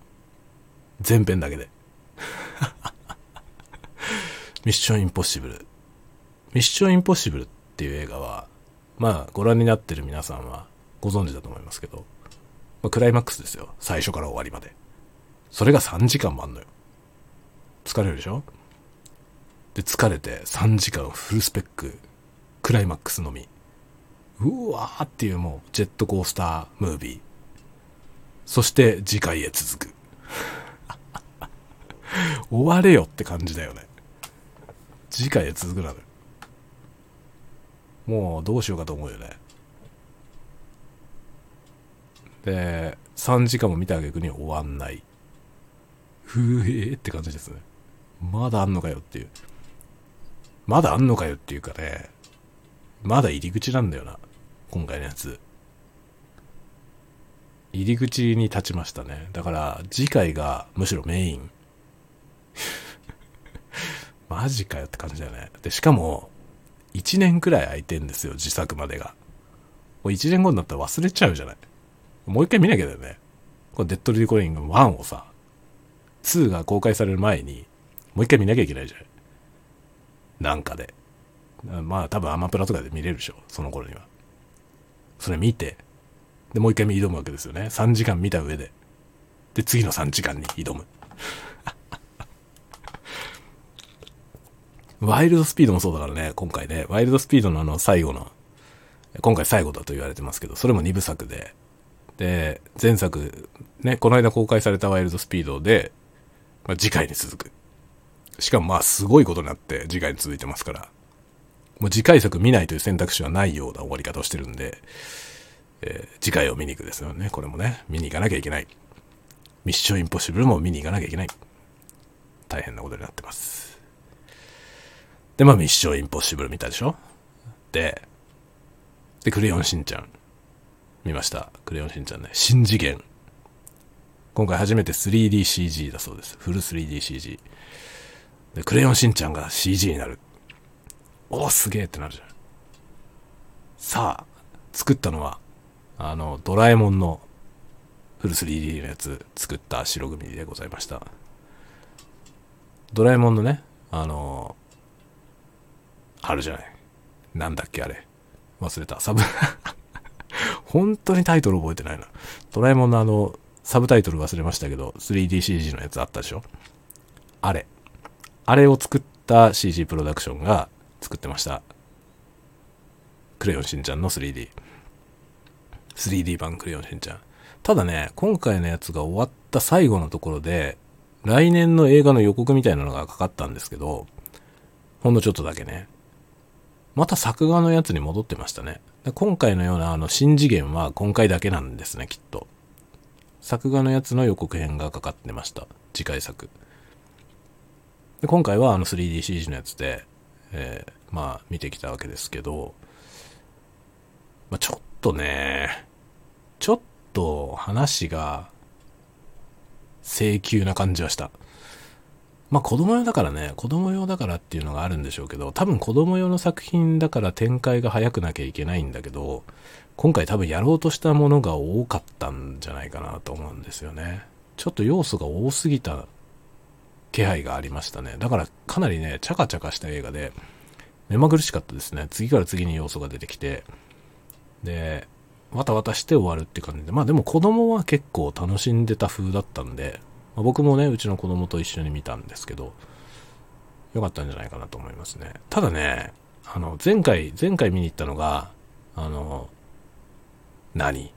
前編だけで。ミッション・インポッシブル。ミッションインポッシブルっていう映画は、まあ、ご覧になってる皆さんはご存知だと思いますけど、まあ、クライマックスですよ。最初から終わりまで。それが3時間もあんのよ。疲れるでしょ？で、疲れて3時間フルスペック、クライマックスのみ。うわーっていうもう、ジェットコースタームービー。そして次回へ続く。(laughs) 終われよって感じだよね。次回へ続くなのよ。もうどうしようかと思うよね。で、3時間も見た挙句に終わんない。ふえーって感じですね。まだあんのかよっていう。まだあんのかよっていうかね、まだ入り口なんだよな。今回のやつ。入り口に立ちましたね。だから次回がむしろメイン。マジかよって感じだよね。で、しかも、1年くらい空いてんですよ、自作までが。もう1年後になったら忘れちゃうじゃない。もう一回見なきゃだよね。このデッドリコーディング1をさ、2が公開される前に、もう一回見なきゃいけないじゃない。なんかで。まあ多分アマプラとかで見れるでしょ、その頃には。それ見て、で、もう一回挑むわけですよね。3時間見た上で。で、次の3時間に挑む。ワイルドスピードもそうだからね、今回ね、ワイルドスピードのあの最後の、今回最後だと言われてますけど、それも2部作で、で、前作、ね、この間公開されたワイルドスピードで、まあ、次回に続く。しかもまあすごいことになって次回に続いてますから、もう次回作見ないという選択肢はないような終わり方をしてるんで、えー、次回を見に行くですよね。これもね、見に行かなきゃいけない。ミッションインポッシブルも見に行かなきゃいけない。大変なことになってます。で、まあ、ミッションインポッシブル見たでしょ？で、で、クレヨンしんちゃん。見ました。クレヨンしんちゃんね。新次元。今回初めて 3DCG だそうです。フル 3DCG。で、クレヨンしんちゃんが CG になる。おお、すげえってなるじゃん。さあ、作ったのは、あの、ドラえもんのフル 3D のやつ作った白組でございました。ドラえもんのね、あの、あるじゃない。なんだっけあれ。忘れた。サブ (laughs) 本当にタイトル覚えてないな。ドラえもんのあの、サブタイトル忘れましたけど、3DCG のやつあったでしょあれ。あれを作った CG プロダクションが作ってました。クレヨンしんちゃんの 3D。3D 版クレヨンしんちゃん。ただね、今回のやつが終わった最後のところで、来年の映画の予告みたいなのがかかったんですけど、ほんのちょっとだけね。また作画のやつに戻ってましたね。今回のようなあの新次元は今回だけなんですね、きっと。作画のやつの予告編がかかってました。次回作。で今回はあの 3DCG のやつで、えー、まあ見てきたわけですけど、まあ、ちょっとね、ちょっと話が請求な感じはした。まあ子供用だからね、子供用だからっていうのがあるんでしょうけど、多分子供用の作品だから展開が早くなきゃいけないんだけど、今回多分やろうとしたものが多かったんじゃないかなと思うんですよね。ちょっと要素が多すぎた気配がありましたね。だからかなりね、チャカチャカした映画で、目まぐるしかったですね。次から次に要素が出てきて、で、わたわたして終わるって感じで、まあでも子供は結構楽しんでた風だったんで、まあ、僕もね、うちの子供と一緒に見たんですけど、よかったんじゃないかなと思いますね。ただね、あの、前回、前回見に行ったのが、あの、何？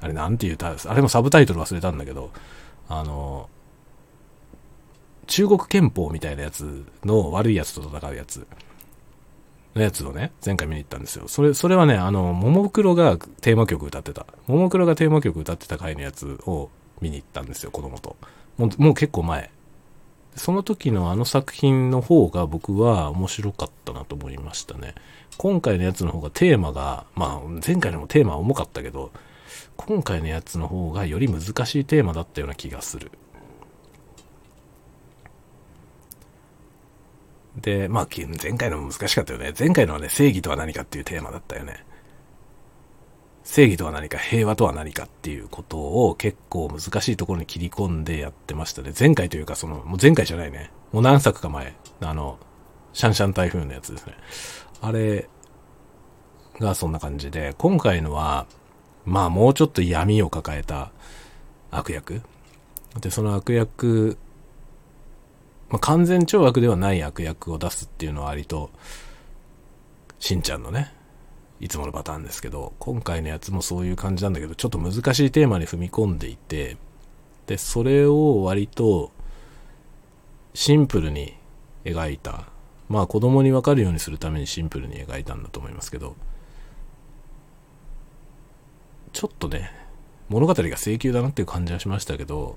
あれなんて言うた、あれもサブタイトル忘れたんだけど、あの、中国憲法みたいなやつの悪いやつと戦うやつのやつをね、前回見に行ったんですよ。それ、それはね、あの、ももクロがテーマ曲歌ってた。ももクロがテーマ曲歌ってた回のやつを見に行ったんですよ、子供と。もう、もう結構前。その時のあの作品の方が僕は面白かったなと思いましたね。今回のやつの方がテーマが、まあ前回のもテーマは重かったけど、今回のやつの方がより難しいテーマだったような気がする。で、まあ前回のも難しかったよね。前回のはね、正義とは何かっていうテーマだったよね。正義とは何か、平和とは何かっていうことを結構難しいところに切り込んでやってましたね。前回というか、その、もう前回じゃないね。もう何作か前、あの、シャンシャン台風のやつですね。あれがそんな感じで、今回のは、まあもうちょっと闇を抱えた悪役。で、その悪役、まあ完全懲悪ではない悪役を出すっていうのは割と、しんちゃんのね、いつものパターンですけど、今回のやつもそういう感じなんだけど、ちょっと難しいテーマに踏み込んでいて、で、それを割とシンプルに描いた。まあ子供にわかるようにするためにシンプルに描いたんだと思いますけど、ちょっとね、物語が請求だなっていう感じはしましたけど、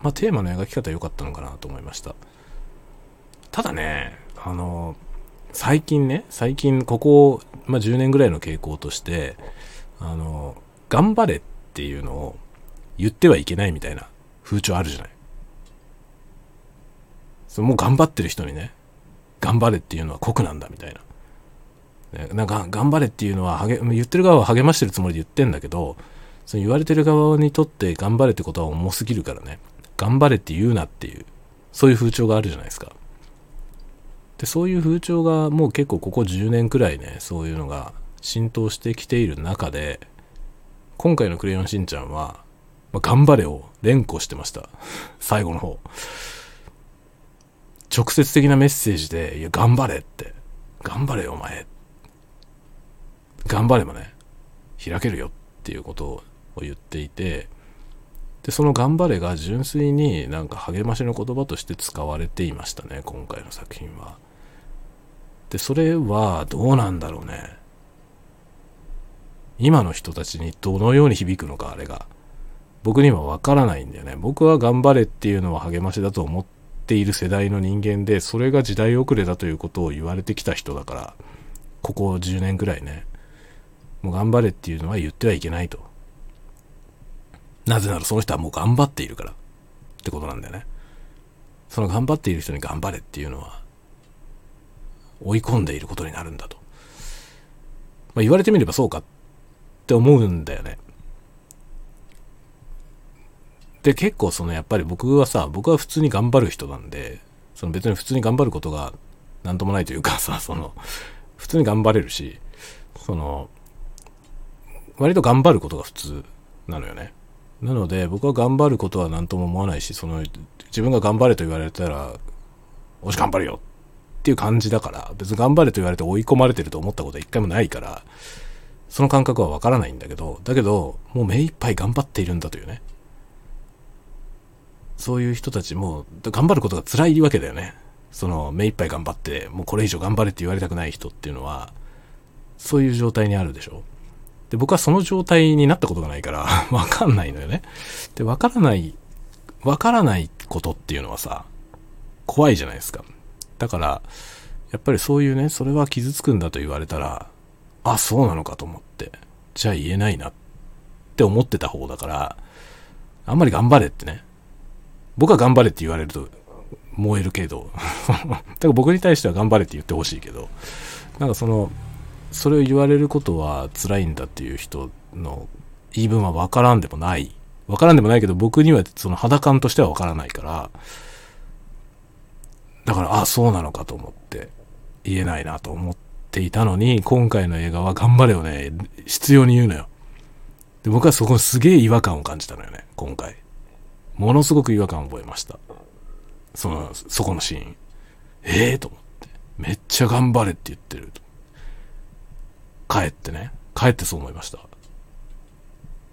まあテーマの描き方良かったのかなと思いました。ただね、あの、最近ね、最近ここ、まあ、10年ぐらいの傾向として、あの、頑張れっていうのを言ってはいけないみたいな風潮あるじゃない。そもう頑張ってる人にね、頑張れっていうのは酷なんだみたいな。なんか、頑張れっていうのは、言ってる側は励ましてるつもりで言ってんだけど、その言われてる側にとって頑張れってことは重すぎるからね、頑張れって言うなっていう、そういう風潮があるじゃないですか。で、そういう風潮がもう結構ここ10年くらいね、そういうのが浸透してきている中で、今回のクレヨンしんちゃんは、まあ、頑張れを連呼してました。(laughs) 最後の方。直接的なメッセージで、いや、頑張れって。頑張れ、お前。頑張ればね、開けるよっていうことを言っていて、で、その頑張れが純粋になんか励ましの言葉として使われていましたね、今回の作品は。で、それはどうなんだろうね。今の人たちにどのように響くのか、あれが。僕にはわからないんだよね。僕は頑張れっていうのは励ましだと思っている世代の人間で、それが時代遅れだということを言われてきた人だから、ここ10年ぐらいね。もう頑張れっていうのは言ってはいけないと。なぜならその人はもう頑張っているから。ってことなんだよね。その頑張っている人に頑張れっていうのは、追い込んでいることになるんだと。まあ、言われてみればそうかって思うんだよね。で、結構そのやっぱり僕はさ、僕は普通に頑張る人なんで、その別に普通に頑張ることがなんともないというか (laughs) さ、その、普通に頑張れるし、その、割と頑張ることが普通なのよね。なので、僕は頑張ることは何とも思わないし、その、自分が頑張れと言われたら、おし頑張るよっていう感じだから、別に頑張れと言われて追い込まれてると思ったことは一回もないから、その感覚はわからないんだけど、だけど、もう目いっぱい頑張っているんだというね。そういう人たちも、頑張ることが辛いわけだよね。その、目いっぱい頑張って、もうこれ以上頑張れって言われたくない人っていうのは、そういう状態にあるでしょ。で、僕はその状態になったことがないから、(laughs) わかんないのよね。で、わからない、わからないことっていうのはさ、怖いじゃないですか。だから、やっぱりそういうね、それは傷つくんだと言われたら、あ、そうなのかと思って、じゃあ言えないなって思ってた方だから、あんまり頑張れってね。僕は頑張れって言われると、燃えるけど。(laughs) だから僕に対しては頑張れって言ってほしいけど。なんかそのそれを言われることは辛いんだっていう人の言い分は分からんでもない。分からんでもないけど僕にはその肌感としては分からないからだからあそうなのかと思って言えないなと思っていたのに今回の映画は頑張れをね必要に言うのよで僕はそこすげえ違和感を感じたのよね今回ものすごく違和感を覚えましたその、そこのシーン。ええー、と思って。めっちゃ頑張れって言ってる。帰ってね。帰ってそう思いました。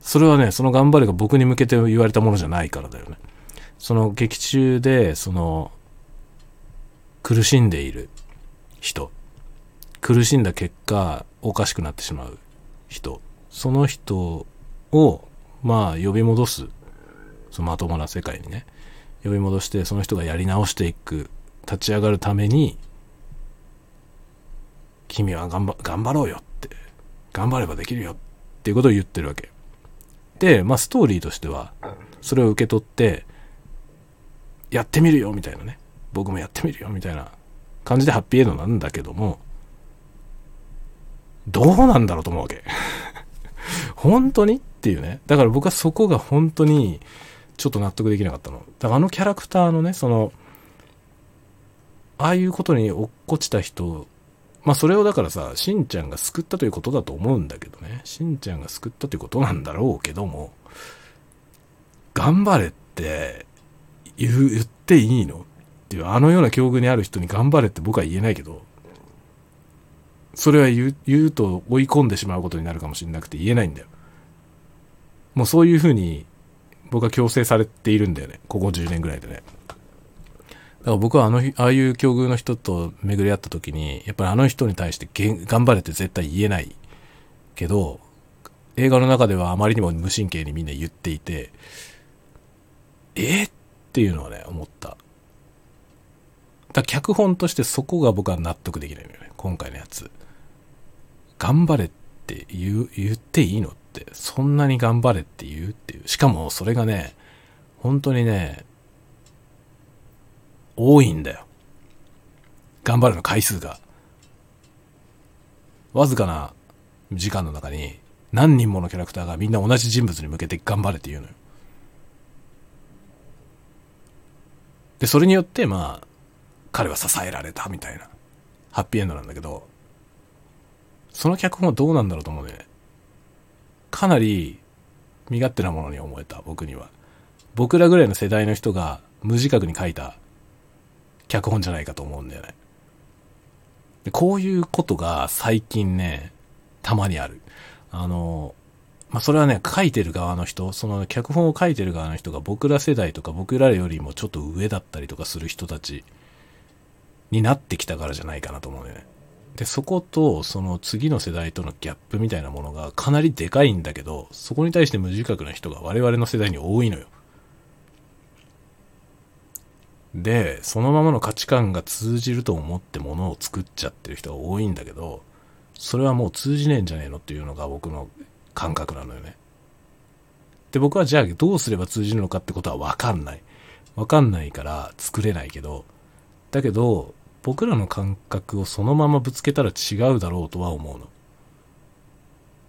それはね、その頑張れが僕に向けて言われたものじゃないからだよね。その劇中で、その、苦しんでいる人。苦しんだ結果、おかしくなってしまう人。その人を、まあ、呼び戻す。そのまともな世界にね。呼び戻してその人がやり直していく立ち上がるために君は頑張頑張ろうよって頑張ればできるよっていうことを言ってるわけでまあストーリーとしてはそれを受け取ってやってみるよみたいなね僕もやってみるよみたいな感じでハッピーエンドなんだけどもどうなんだろうと思うわけ (laughs) 本当にっていうねだから僕はそこが本当にちょっと納得できなかったの。だからあのキャラクターのね、その、ああいうことに落っこちた人、まあそれをだからさ、しんちゃんが救ったということだと思うんだけどね。しんちゃんが救ったということなんだろうけども、頑張れって言う言っていいの？っていう、あのような境遇にある人に頑張れって僕は言えないけど、それは言う言うと追い込んでしまうことになるかもしれなくて言えないんだよ。もうそういうふうに僕は強制されているんだよね。ここ10年ぐらいでね。だから僕はあの、ああいう境遇の人と巡り合った時に、やっぱりあの人に対して頑張れって絶対言えないけど、映画の中ではあまりにも無神経にみんな言っていて、えっていうのはね、思った。だ脚本としてそこが僕は納得できないよね。今回のやつ。頑張れって言う、言っていいのって。そんなに頑張れって言うっていう。しかもそれがね本当にね多いんだよ。頑張るの回数が。わずかな時間の中に何人ものキャラクターがみんな同じ人物に向けて頑張れって言うのよ。でそれによってまあ彼は支えられたみたいなハッピーエンドなんだけどその脚本はどうなんだろうと思うねかなり身勝手なものに思えた、僕には。僕らぐらいの世代の人が無自覚に書いた脚本じゃないかと思うんだよね。でこういうことが最近ね、たまにある。あの、まあ、それはね、書いてる側の人、その脚本を書いてる側の人が僕ら世代とか僕らよりもちょっと上だったりとかする人たちになってきたからじゃないかなと思うんだよね。で、そことその次の世代とのギャップみたいなものがかなりでかいんだけど、そこに対して無自覚な人が我々の世代に多いのよ。で、そのままの価値観が通じると思ってものを作っちゃってる人が多いんだけど、それはもう通じねえんじゃねえのっていうのが僕の感覚なのよね。で、僕はじゃあどうすれば通じるのかってことはわかんない。わかんないから作れないけど、だけど、僕らの感覚をそのままぶつけたら違うだろうとは思うの。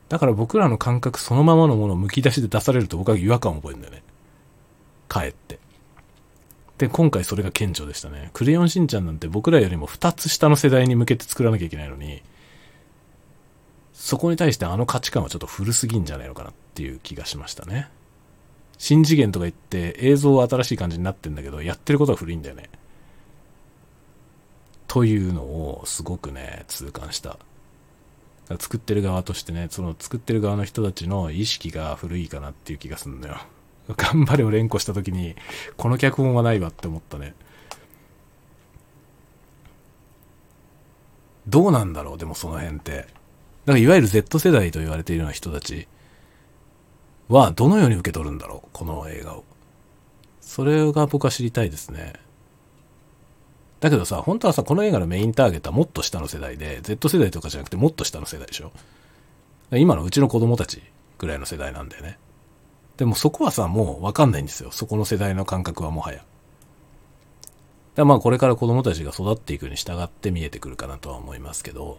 だから僕らの感覚そのままのものを剥き出しで出されると僕は違和感を覚えるんだよね。かえって。で、今回それが顕著でしたね。クレヨンしんちゃんなんて僕らよりも2つ下の世代に向けて作らなきゃいけないのに、そこに対してあの価値観はちょっと古すぎんじゃないのかなっていう気がしましたね。新次元とか言って映像は新しい感じになってんだけど、やってることは古いんだよね。というのをすごくね、痛感した。作ってる側としてね、その作ってる側の人たちの意識が古いかなっていう気がすんだよ。(laughs) 頑張れを連呼した時に、この脚本はないわって思ったね。どうなんだろうでもその辺って。だかいわゆる Z 世代と言われているような人たちはどのように受け取るんだろうこの映画を。それが僕は知りたいですね。だけどさ、本当はさ、この映画のメインターゲットはもっと下の世代で、Z 世代とかじゃなくてもっと下の世代でしょ？今のうちの子供たちぐらいの世代なんだよね。でもそこはさ、もうわかんないんですよ。そこの世代の感覚はもはや。らまあこれから子供たちが育っていくに従って見えてくるかなとは思いますけど、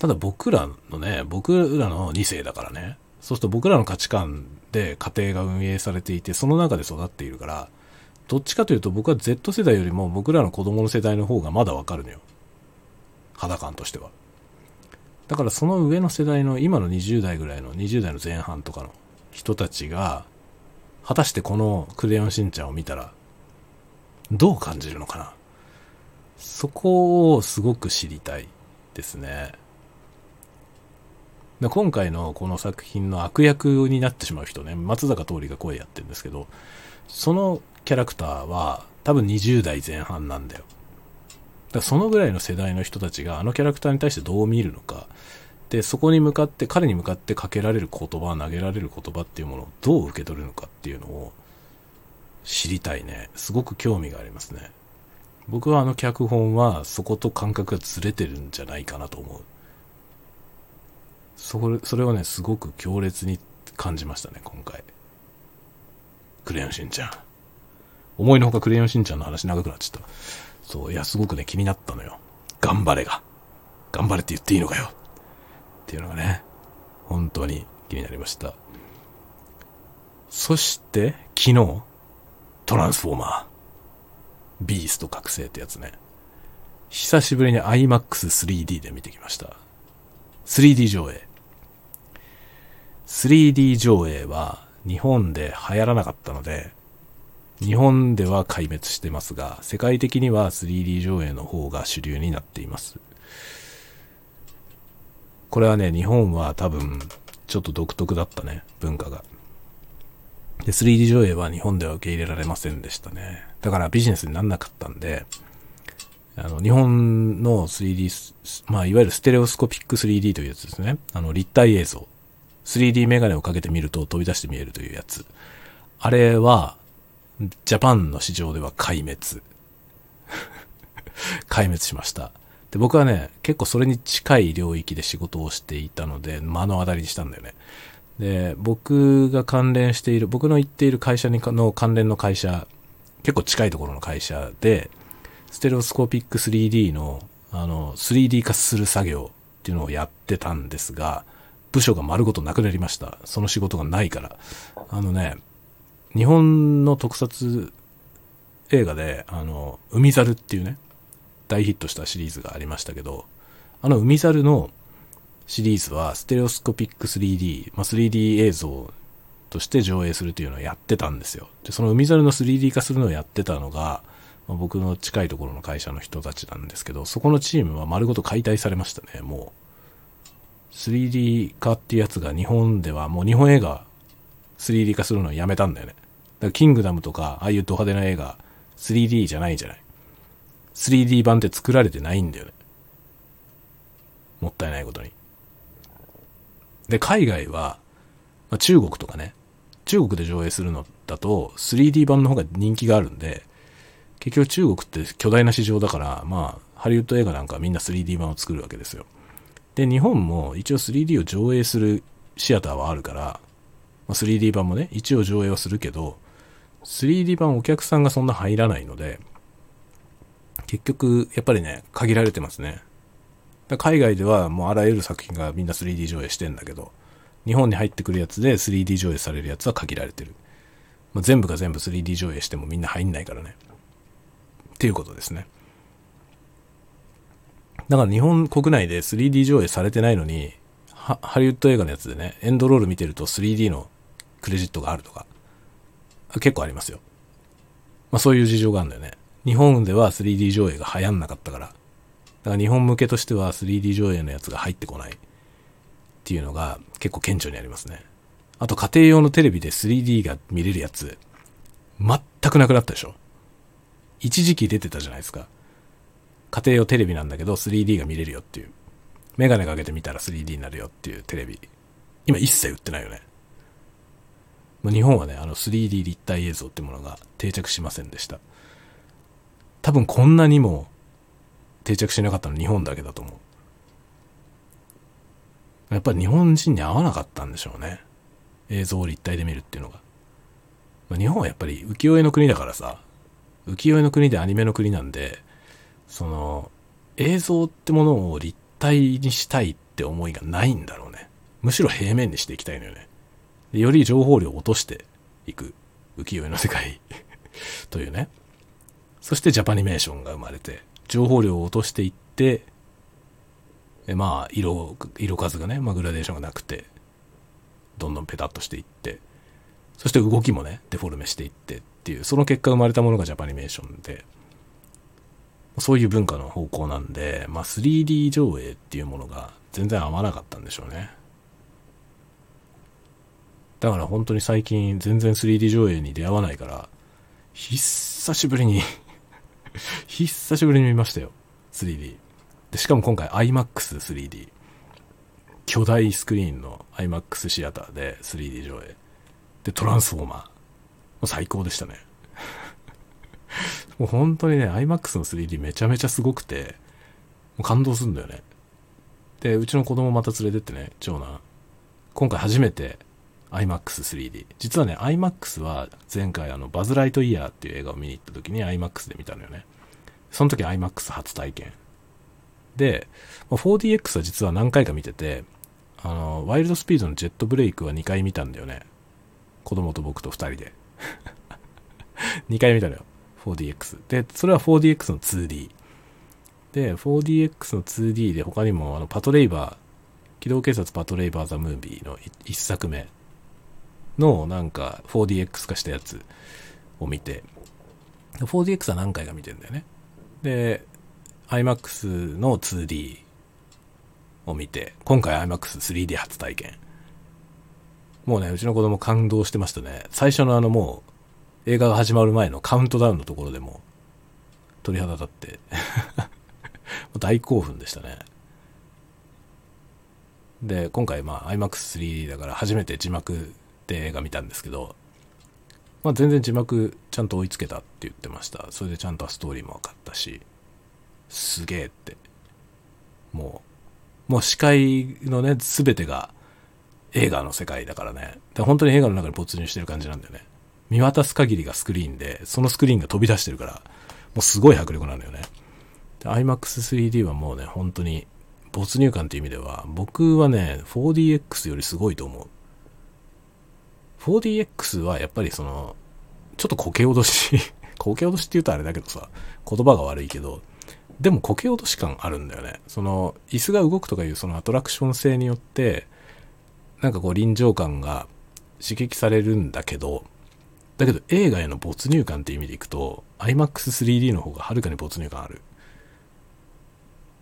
ただ僕らのね、僕らの2世だからね、そうすると僕らの価値観で家庭が運営されていて、その中で育っているから、どっちかというと僕は Z 世代よりも僕らの子供の世代の方がまだわかるのよ。肌感としては。だからその上の世代の今の20代ぐらいの20代の前半とかの人たちが、果たしてこのクレヨンしんちゃんを見たら、どう感じるのかな。そこをすごく知りたいですね。で今回のこの作品の悪役になってしまう人ね、松坂桃李が声やってるんですけど、そのキャラクターは多分20代前半なんだよ。だからそのぐらいの世代の人たちがあのキャラクターに対してどう見るのか。で、そこに向かって、彼に向かってかけられる言葉、投げられる言葉っていうものをどう受け取るのかっていうのを知りたいね。すごく興味がありますね。僕はあの脚本はそこと感覚がずれてるんじゃないかなと思う。それ、それをね、すごく強烈に感じましたね、今回。クレヨンしんちゃん。思いのほかクレヨンしんちゃんの話長くなっちゃった。そう、いや、すごくね、気になったのよ。頑張れが。頑張れって言っていいのかよ。っていうのがね、本当に気になりました。そして、昨日、トランスフォーマー。ビースト覚醒ってやつね。久しぶりに IMAX3D で見てきました。3D 上映。3D 上映は日本で流行らなかったので、日本では壊滅してますが、世界的には 3D 上映の方が主流になっています。これはね、日本は多分、ちょっと独特だったね、文化が。で、3D 上映は日本では受け入れられませんでしたね。だからビジネスになんなかったんで、あの、日本の 3D、まあ、いわゆるステレオスコピック 3D というやつですね。あの、立体映像。3D メガネをかけてみると飛び出して見えるというやつ。あれは、ジャパンの市場では壊滅。(laughs) 壊滅しました。で、僕はね、結構それに近い領域で仕事をしていたので、目の当たりにしたんだよね。で、僕が関連している、僕の行っている会社にの関連の会社、結構近いところの会社で、ステレオスコーピック 3D の、あの、3D 化する作業っていうのをやってたんですが、部署が丸ごとなくなりました。その仕事がないから。あのね、日本の特撮映画で、あの、海猿っていうね、大ヒットしたシリーズがありましたけど、あの海猿のシリーズはステレオスコピック 3D、まあ、3D 映像として上映するというのをやってたんですよ。で、その海猿の 3D 化するのをやってたのが、まあ、僕の近いところの会社の人たちなんですけど、そこのチームは丸ごと解体されましたね、もう。3D 化っていうやつが日本ではもう日本映画 3D 化するのをやめたんだよね。だからキングダムとか、ああいうド派手な映画、3D じゃないじゃない。3D 版って作られてないんだよね。もったいないことに。で、海外は、まあ、中国とかね、中国で上映するのだと 3D 版の方が人気があるんで、結局中国って巨大な市場だから、まあ、ハリウッド映画なんかみんな 3D 版を作るわけですよ。で、日本も一応 3D を上映するシアターはあるから、まあ、3D 版もね、一応上映はするけど、3D 版お客さんがそんな入らないので、結局、やっぱりね、限られてますね。海外ではもうあらゆる作品がみんな 3D 上映してんだけど、日本に入ってくるやつで 3D 上映されるやつは限られてる。まあ、全部が全部 3D 上映してもみんな入んないからね。っていうことですね。だから日本国内で 3D 上映されてないのに、ハリウッド映画のやつでね、エンドロール見てると 3D のクレジットがあるとか、結構ありますよ。まあそういう事情があるんだよね。日本では 3D 上映が流行んなかったから。だから日本向けとしては 3D 上映のやつが入ってこないっていうのが結構顕著にありますね。あと家庭用のテレビで 3D が見れるやつ、全くなくなったでしょ一時期出てたじゃないですか。家庭用テレビなんだけど 3D が見れるよっていう。メガネかけてみたら 3D になるよっていうテレビ。今一切売ってないよね。ま日本はね、あの 3D 立体映像ってものが定着しませんでした。多分こんなにも定着しなかったの日本だけだと思う。やっぱり日本人に合わなかったんでしょうね。映像を立体で見るっていうのが。まあ、日本はやっぱり浮世絵の国だからさ、浮世絵の国でアニメの国なんで、その、映像ってものを立体にしたいって思いがないんだろうね。むしろ平面にしていきたいのよね。より情報量を落としていく浮世絵の世界 (laughs) というね。そしてジャパニメーションが生まれて、情報量を落としていって、えまあ、色、色数がね、まあ、グラデーションがなくて、どんどんペタッとしていって、そして動きもね、デフォルメしていってっていう、その結果生まれたものがジャパニメーションで、そういう文化の方向なんで、まあ 3D 上映っていうものが全然合わなかったんでしょうね。だから本当に最近全然 3D 上映に出会わないから、久しぶりに (laughs) 久しぶりに見ましたよ。3D。で、しかも今回 IMAX3D。巨大スクリーンの IMAX シアターで 3D 上映。で、トランスフォーマー。もう最高でしたね。(laughs) もう本当にね、IMAX の 3D めちゃめちゃすごくて、もう感動するんだよね。で、うちの子供また連れてってね、長男。今回初めて IMAX3D。実はね、IMAX は前回あの、バズ・ライトイヤーっていう映画を見に行った時に IMAX で見たのよね。その時 IMAX 初体験。で、4DX は実は何回か見てて、あの、ワイルドスピードのジェットブレイクは2回見たんだよね。子供と僕と2人で。(laughs) 2回見たのよ。4DX。で、それは 4DX の 2D。で、4DX の 2D で他にもあの、パトレイバー、機動警察パトレイバーザムービーの1作目のなんか 4DX 化したやつを見て、4DX は何回か見てんだよね。で、IMAX の 2D を見て、今回 IMAX3D 初体験。もうね、うちの子供感動してましたね。最初のあのもう、映画が始まる前のカウントダウンのところでも、鳥肌立って (laughs) 大興奮でしたね。で、今回まあ IMAX3D だから初めて字幕で映画見たんですけど、まあ全然字幕ちゃんと追いつけたって言ってました。それでちゃんとストーリーも分かったし、すげえって。もう、もう視界のね、すべてが映画の世界だからね。で本当に映画の中に没入してる感じなんだよね。見渡す限りがスクリーンで、そのスクリーンが飛び出してるから、もうすごい迫力なのよねで。IMAX3D はもうね、本当に没入感という意味では、僕はね、4DX よりすごいと思う。4DX はやっぱりその、ちょっとこけ落とし (laughs) こけ落としって言うとあれだけどさ、言葉が悪いけど、でもこけ落とし感あるんだよね。その、椅子が動くとかいうそのアトラクション性によって、なんかこう臨場感が刺激されるんだけど、だけど映画への没入感って意味でいくと、IMAX3D の方がはるかに没入感ある。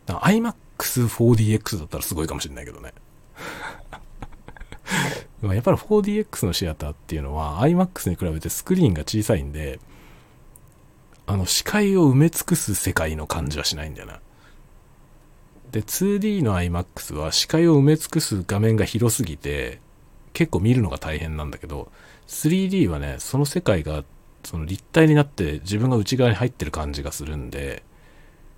IMAX4DX だったらすごいかもしれないけどね。やっぱり 4DX のシアターっていうのは IMAX に比べてスクリーンが小さいんで、あの視界を埋め尽くす世界の感じはしないんだよな。で、2D の IMAX は視界を埋め尽くす画面が広すぎて、結構見るのが大変なんだけど、3D はね、その世界がその立体になって自分が内側に入ってる感じがするんで、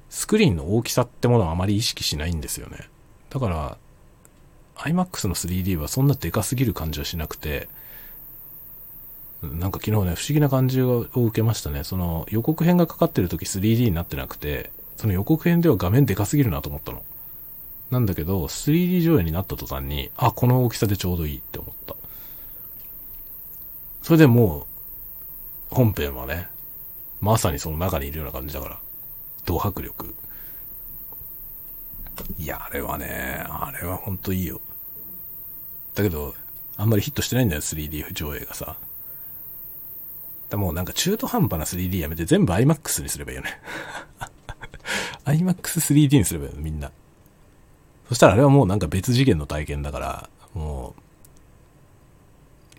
スクリーンの大きさってものはあまり意識しないんですよね。だから、iMAX の 3D はそんなでかすぎる感じはしなくて、なんか昨日ね、不思議な感じを受けましたね。その予告編がかかってる時 3D になってなくて、その予告編では画面でかすぎるなと思ったの。なんだけど、3D 上映になった途端に、あ、この大きさでちょうどいいって思った。それでもう、本編はね、まさにその中にいるような感じだから、ド迫力。いや、あれはね、あれはほんといいよ。だけど、あんまりヒットしてないんだよ、3D 上映がさ。だもうなんか中途半端な 3D やめて全部 IMAX にすればいいよね。(laughs) IMAX3D にすればいいよ、みんな。そしたらあれはもうなんか別次元の体験だから、も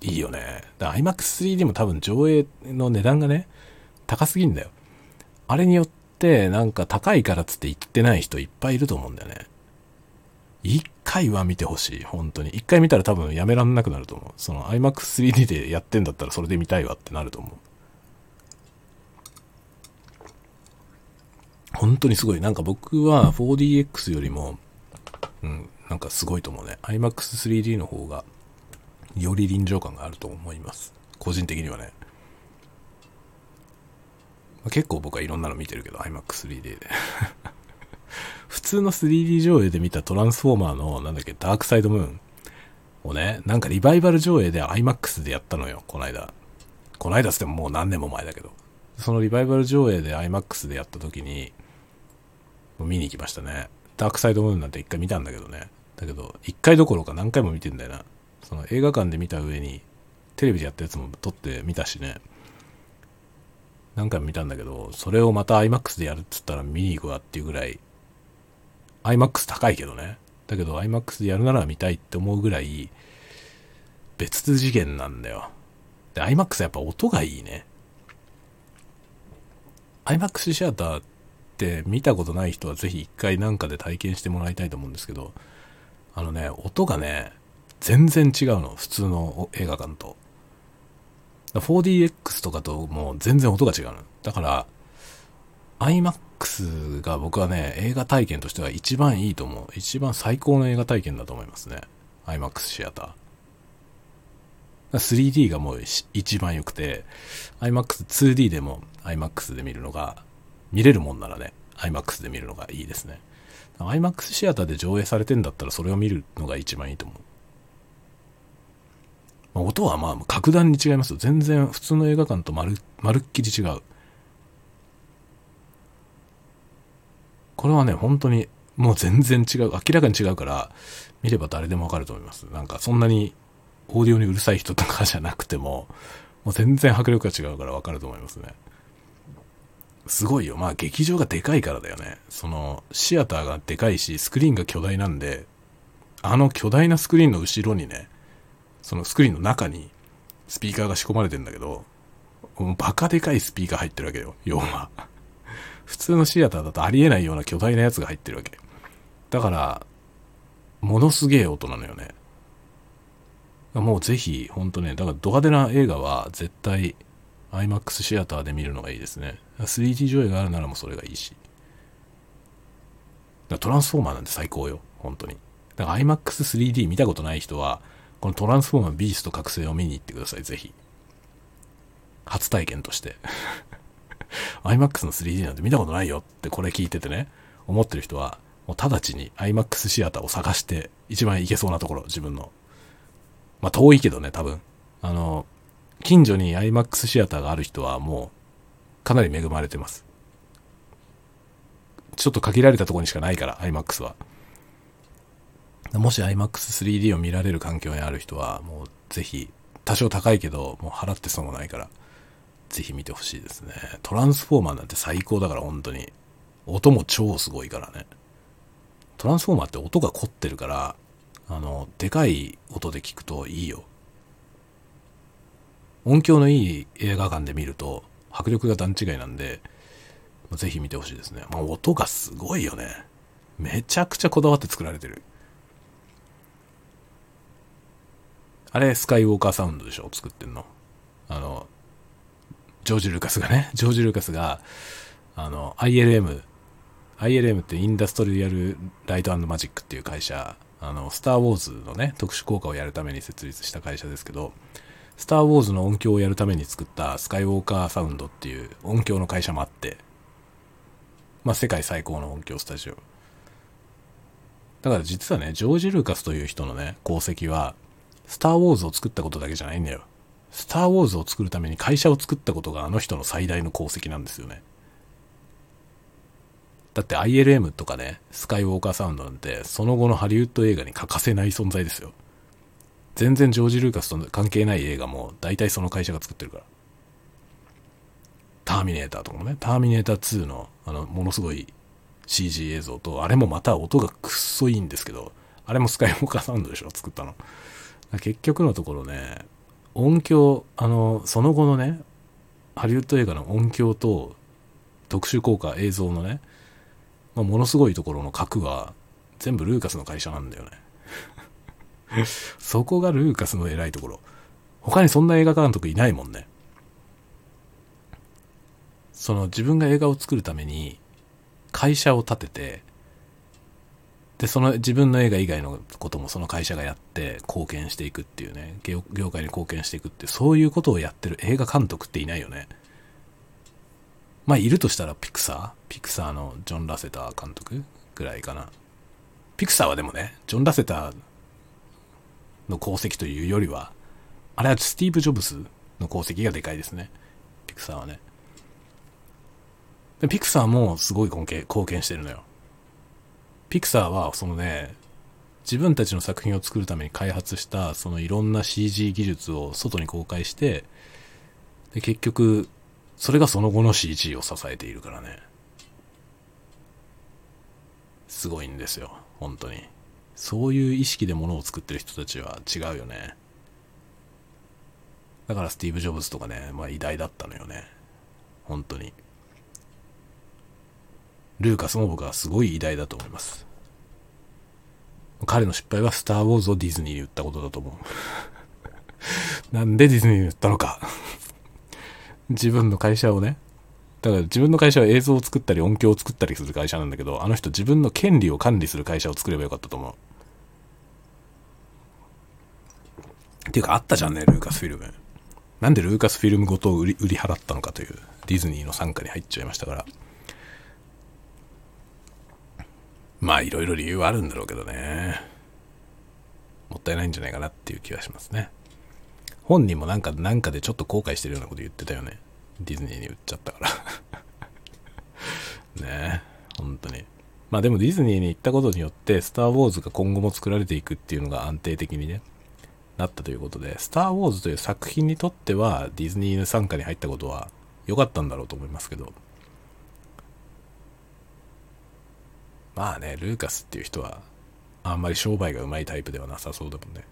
う、いいよね。IMAX3D も多分上映の値段がね、高すぎんだよ。あれによってなんか高いからつって行ってない人いっぱいいると思うんだよね。一回は見てほしい、本当に。一回見たら多分やめらんなくなると思う。その IMAX3D でやってんだったらそれで見たいわってなると思う。本当にすごい。なんか僕は 4DX よりも、うん、なんかすごいと思うね。IMAX3D の方が、より臨場感があると思います。個人的にはね。あ結構僕はいろんなの見てるけど、IMAX3D で。普通の 3D 上映で見たトランスフォーマーの、なんだっけ、ダークサイドムーンをね、なんかリバイバル上映で IMAX でやったのよ、この間。この間っつってももう何年も前だけど。そのリバイバル上映で IMAX でやった時に、見に行きましたね。ダークサイドムーンなんて一回見たんだけどね。だけど、一回どころか何回も見てんだよな。その映画館で見た上に、テレビでやったやつも撮って見たしね。何回も見たんだけど、それをまた IMAX でやるっつったら見に行くわっていうぐらい、IMAX 高いけどね。だけど IMAX でやるなら見たいって思うぐらい、別次元なんだよ。で、IMAX やっぱ音がいいね。IMAX シアターって見たことない人はぜひ一回なんかで体験してもらいたいと思うんですけど、あのね、音がね、全然違うの。普通の映画館と。4DX とかともう全然音が違うの。だから、IMAX が僕はね、映画体験としては一番いいと思う。一番最高の映画体験だと思いますね。IMAX シアター。3D がもう一番良くて、IMAX2D でも IMAX で見るのが、見れるもんならね、IMAX で見るのがいいですね。IMAX シアターで上映されてんだったらそれを見るのが一番いいと思う。まあ、音はまあ格段に違いますよ全然普通の映画館とまるまるっきり違う。これはね、本当にもう全然違う。明らかに違うから、見れば誰でもわかると思います。なんかそんなにオーディオにうるさい人とかじゃなくても、もう全然迫力が違うからわかると思いますね。すごいよ。まあ劇場がでかいからだよね。そのシアターがでかいし、スクリーンが巨大なんで、あの巨大なスクリーンの後ろにね、そのスクリーンの中にスピーカーが仕込まれてんだけど、もうバカでかいスピーカー入ってるわけよ、要は。普通のシアターだとありえないような巨大なやつが入ってるわけ。だから、ものすげえ音なのよね。もうぜひ、ほんとね、だからド派手な映画は絶対 IMAX シアターで見るのがいいですね。3D 上映があるならもうそれがいいし。トランスフォーマーなんて最高よ、本当に。だから IMAX3D 見たことない人は、このトランスフォーマービースト覚醒を見に行ってください、ぜひ。初体験として。IMAX の 3D なんて見たことないよってこれ聞いててね、思ってる人は、もう直ちに IMAX シアターを探して、一番行けそうなところ、自分の。まあ遠いけどね、多分。あの、近所に IMAX シアターがある人はもう、かなり恵まれてます。ちょっと限られたところにしかないから、IMAX は。もし IMAX3D を見られる環境にある人は、もうぜひ、多少高いけど、もう払って損もないから、ぜひ見てほしいですね。トランスフォーマーなんて最高だから、本当に。音も超すごいからね。トランスフォーマーって音が凝ってるから、あの、でかい音で聞くといいよ。音響のいい映画館で見ると、迫力が段違いなんで、ぜひ見てほしいですね。まあ、音がすごいよね。めちゃくちゃこだわって作られてる。あれ、スカイウォーカーサウンドでしょ？作ってんの。あの、ジョージ・ルーカスがね、(laughs) ジョージ・ルーカスが、あの、ILM、ILM ってインダストリアル・ライトアンドマジックっていう会社、あの、スター・ウォーズのね、特殊効果をやるために設立した会社ですけど、スター・ウォーズの音響をやるために作ったスカイウォーカーサウンドっていう音響の会社もあって、まあ、世界最高の音響スタジオ。だから実はね、ジョージ・ルーカスという人のね、功績は、スター・ウォーズを作ったことだけじゃないんだよ。スター・ウォーズを作るために会社を作ったことがあの人の最大の功績なんですよね。だって ILM とかね、スカイウォーカーサウンドなんて、その後のハリウッド映画に欠かせない存在ですよ。全然ジョージ・ルーカスと関係ない映画も大体その会社が作ってるから。ターミネーターとかもね、ターミネーター2のあの、ものすごい CG 映像と、あれもまた音がくっそいいんですけど、あれもスカイウォーカーサウンドでしょ作ったの。結局のところね、音響、あの、その後のね、ハリウッド映画の音響と特殊効果、映像のね、まあ、ものすごいところの核は全部ルーカスの会社なんだよね。(laughs) そこがルーカスの偉いところ。他にそんな映画監督いないもんね。その自分が映画を作るために会社を立てて、で、その自分の映画以外のこともその会社がやって貢献していくっていうね、業界に貢献していくって、そういうことをやってる映画監督っていないよね。まあ、いるとしたらピクサーピクサーのジョン・ラセター監督ぐらいかな。ピクサーはでもね、ジョン・ラセターの功績というよりは、あれはスティーブ・ジョブスの功績がでかいですね。ピクサーはね。ピクサーもすごい貢献貢献してるのよ。ピクサーは、そのね、自分たちの作品を作るために開発した、そのいろんな CG 技術を外に公開して、で、結局、それがその後の CG を支えているからね。すごいんですよ。本当に。そういう意識で物を作ってる人たちは違うよね。だからスティーブ・ジョブズとかね、まあ偉大だったのよね。本当に。ルーカスも僕はすごい偉大だと思います。彼の失敗はスター・ウォーズをディズニーに売ったことだと思う。(laughs) なんでディズニーに売ったのか自分の会社をね、だから自分の会社は映像を作ったり音響を作ったりする会社なんだけど、あの人自分の権利を管理する会社を作ればよかったと思う。っていうかあったじゃんね、ルーカスフィルム。なんでルーカスフィルムごと売り売り払ったのかという、ディズニーの傘下に入っちゃいましたから。まあいろいろ理由はあるんだろうけどね。もったいないんじゃないかなっていう気はしますね。本人もなんか、なんかでちょっと後悔してるようなこと言ってたよね。ディズニーに売っちゃったから (laughs) ねえ、本当に。まあでもディズニーに行ったことによって、スター・ウォーズが今後も作られていくっていうのが安定的にね、なったということで、スター・ウォーズという作品にとっては、ディズニーの傘下に入ったことは良かったんだろうと思いますけど、まあね、ルーカスっていう人は、あんまり商売がうまいタイプではなさそうだもんね。(laughs)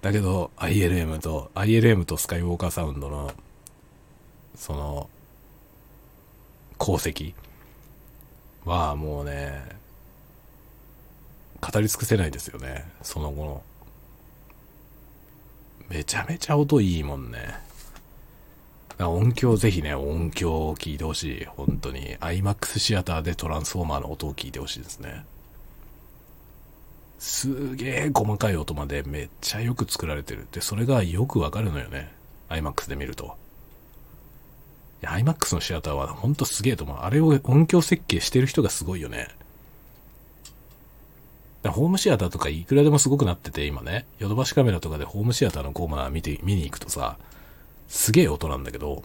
だけど、ILM と、ILM とスカイウォーカーサウンドの、その、功績はもうね、語り尽くせないですよね。その後の。めちゃめちゃ音いいもんね。音響ぜひね、音響を聞いてほしい。本当に。IMAX シアターでトランスフォーマーの音を聞いてほしいですね。すげえ細かい音までめっちゃよく作られてる。で、それがよくわかるのよね。IMAX で見ると。いや、IMAX のシアターはほんとすげえと思う。あれを音響設計してる人がすごいよね。ホームシアターとかいくらでもすごくなってて、今ね。ヨドバシカメラとかでホームシアターのコーナー見て、見に行くとさ、すげえ音なんだけど、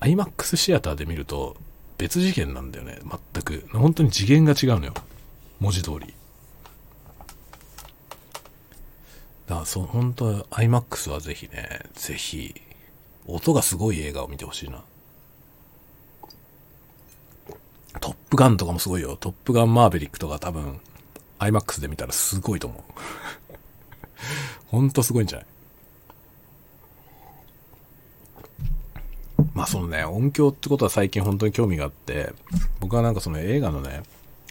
IMAX シアターで見ると別次元なんだよね。全く。本当に次元が違うのよ。文字通り。だからそう、本当 IMAX はぜひね、ぜひ、音がすごい映画を見てほしいな。トップガンとかもすごいよ。トップガンマーベリックとか多分、IMAX で見たらすごいと思う。ほんとすごいんじゃない？まあそのね、音響ってことは最近本当に興味があって、僕はなんかその映画のね、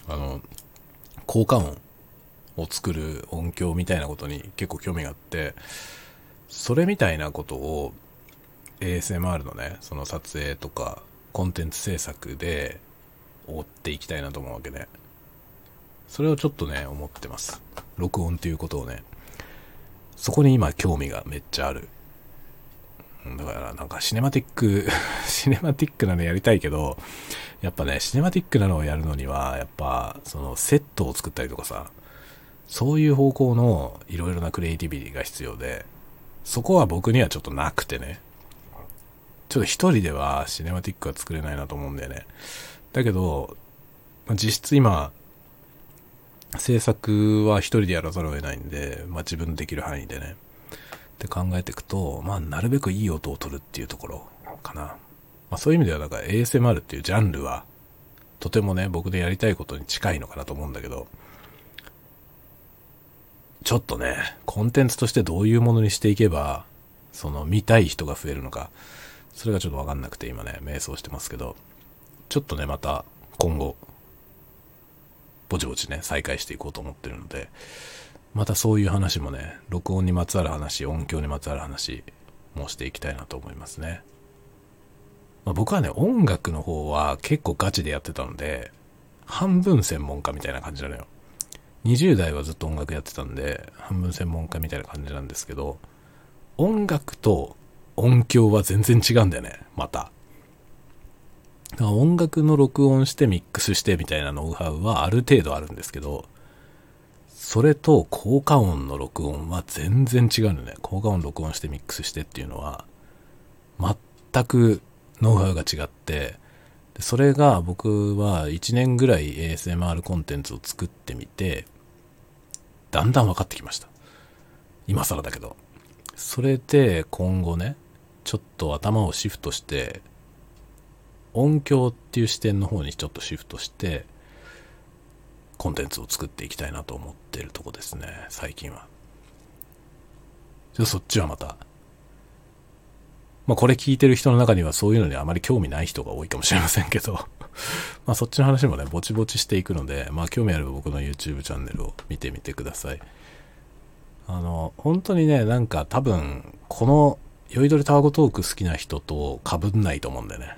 あの、効果音を作る音響みたいなことに結構興味があって、それみたいなことを ASMR のね、その撮影とかコンテンツ制作で追っていきたいなと思うわけで、それをちょっとね、思ってます。録音っていうことをね、そこに今興味がめっちゃある。だからなんかシネマティック (laughs) シネマティックなのやりたいけど、やっぱね、シネマティックなのをやるのには、やっぱ、そのセットを作ったりとかさ、そういう方向のいろいろなクリエイティビティが必要で、そこは僕にはちょっとなくてね。ちょっと一人ではシネマティックは作れないなと思うんだよね。だけど、実質今、制作は一人でやらざるを得ないんで、まあ自分できる範囲でね。って考えていくと、まあ、なるべくいい音を取るっていうところかな。まあ、そういう意味では、だか ASMR っていうジャンルは、とてもね、僕でやりたいことに近いのかなと思うんだけど、ちょっとね、コンテンツとしてどういうものにしていけば、その見たい人が増えるのか、それがちょっとわかんなくて今ね、瞑想してますけど、ちょっとね、また今後、ぼちぼちね、再開していこうと思ってるので、またそういう話もね、録音にまつわる話、音響にまつわる話もしていきたいなと思いますね。まあ、僕はね、音楽の方は結構ガチでやってたので、半分専門家みたいな感じなのよ。20代はずっと音楽やってたんで、半分専門家みたいな感じなんですけど、音楽と音響は全然違うんだよね、また。だから音楽の録音してミックスしてみたいなノウハウはある程度あるんですけど、それと効果音の録音は全然違うのね。効果音録音してミックスしてっていうのは、全くノウハウが違って、それが僕は1年ぐらい ASMR コンテンツを作ってみて、だんだん分かってきました。今更だけど。それで今後ね、ちょっと頭をシフトして、音響っていう視点の方にちょっとシフトして、コンテンツを作っていきたいなと思ってるとこですね、最近は。じゃそっちはまた。まあこれ聞いてる人の中にはそういうのにあまり興味ない人が多いかもしれませんけど (laughs) まあそっちの話もね、ぼちぼちしていくので、まあ興味あれば僕の YouTube チャンネルを見てみてください。あの、本当にね、なんか多分、この、酔いどれタワゴトーク好きな人と被んないと思うんだよね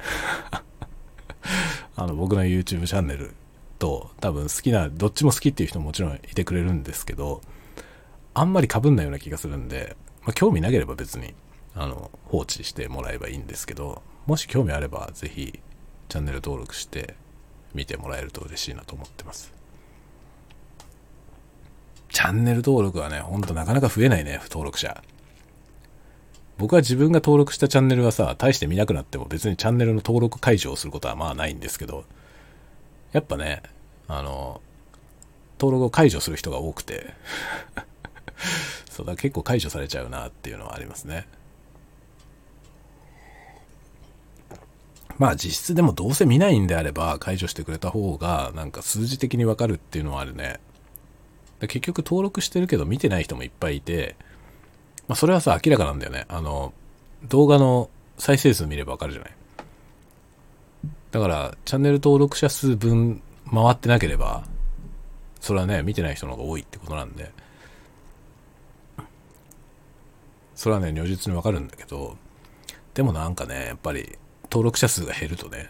(laughs) あの、僕の YouTube チャンネルと多分好きな、どっちも好きっていう人ももちろんいてくれるんですけど、あんまり被んないような気がするんで、まあ、興味なければ別に、あの、放置してもらえばいいんですけど、もし興味あればぜひチャンネル登録して見てもらえると嬉しいなと思ってます。チャンネル登録はね、ほんとなかなか増えないね、登録者。僕は自分が登録したチャンネルはさ、大して見なくなっても別にチャンネルの登録解除をすることはまあないんですけど、やっぱね、あの、登録を解除する人が多くて (laughs) そうだ、結構解除されちゃうなっていうのはありますね。まあ実質でもどうせ見ないんであれば解除してくれた方がなんか数字的にわかるっていうのはあるね。結局登録してるけど見てない人もいっぱいいて、まあそれはさ明らかなんだよね。あの、動画の再生数見ればわかるじゃない。だから、チャンネル登録者数分回ってなければ、それはね、見てない人の方が多いってことなんで、それはね、如実にわかるんだけど、でもなんかね、やっぱり、登録者数が減るとね、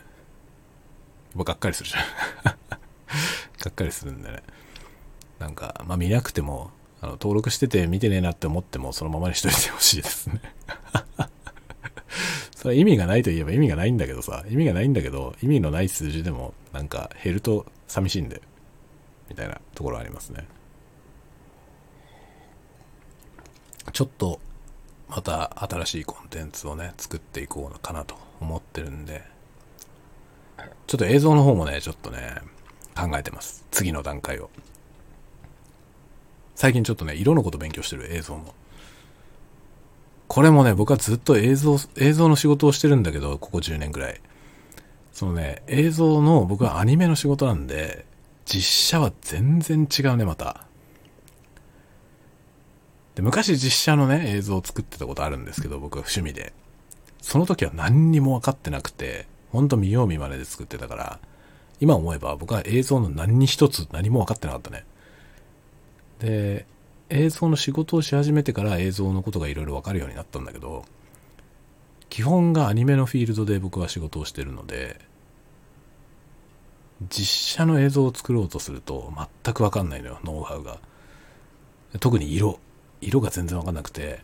がっかりするじゃん。(laughs) がっかりするんでね。なんか、まあ見なくても、あの登録してて見てねえなって思ってもそのままにしといてほしいですね。それ意味がないといえば意味がないんだけどさ、意味がないんだけど、意味のない数字でもなんか減ると寂しいんで、みたいなところありますね。ちょっとまた新しいコンテンツをね、作っていこうかなと思ってるんで、ちょっと映像の方もね、ちょっとね、考えてます。次の段階を。最近ちょっとね、色のこと勉強してる映像の。これもね、僕はずっと映像、映像の仕事をしてるんだけど、ここ10年ぐらい。そのね、映像の僕はアニメの仕事なんで、実写は全然違うね、また。で、昔実写のね、映像を作ってたことあるんですけど、僕は趣味で。その時は何にも分かってなくて、ほんと見よう見まねで作ってたから、今思えば僕は映像の何に一つ何も分かってなかったね。で、映像の仕事をし始めてから映像のことがいろいろわかるようになったんだけど、基本がアニメのフィールドで僕は仕事をしてるので、実写の映像を作ろうとすると全くわかんないのよ、ノウハウが。特に色。色が全然わかんなくて。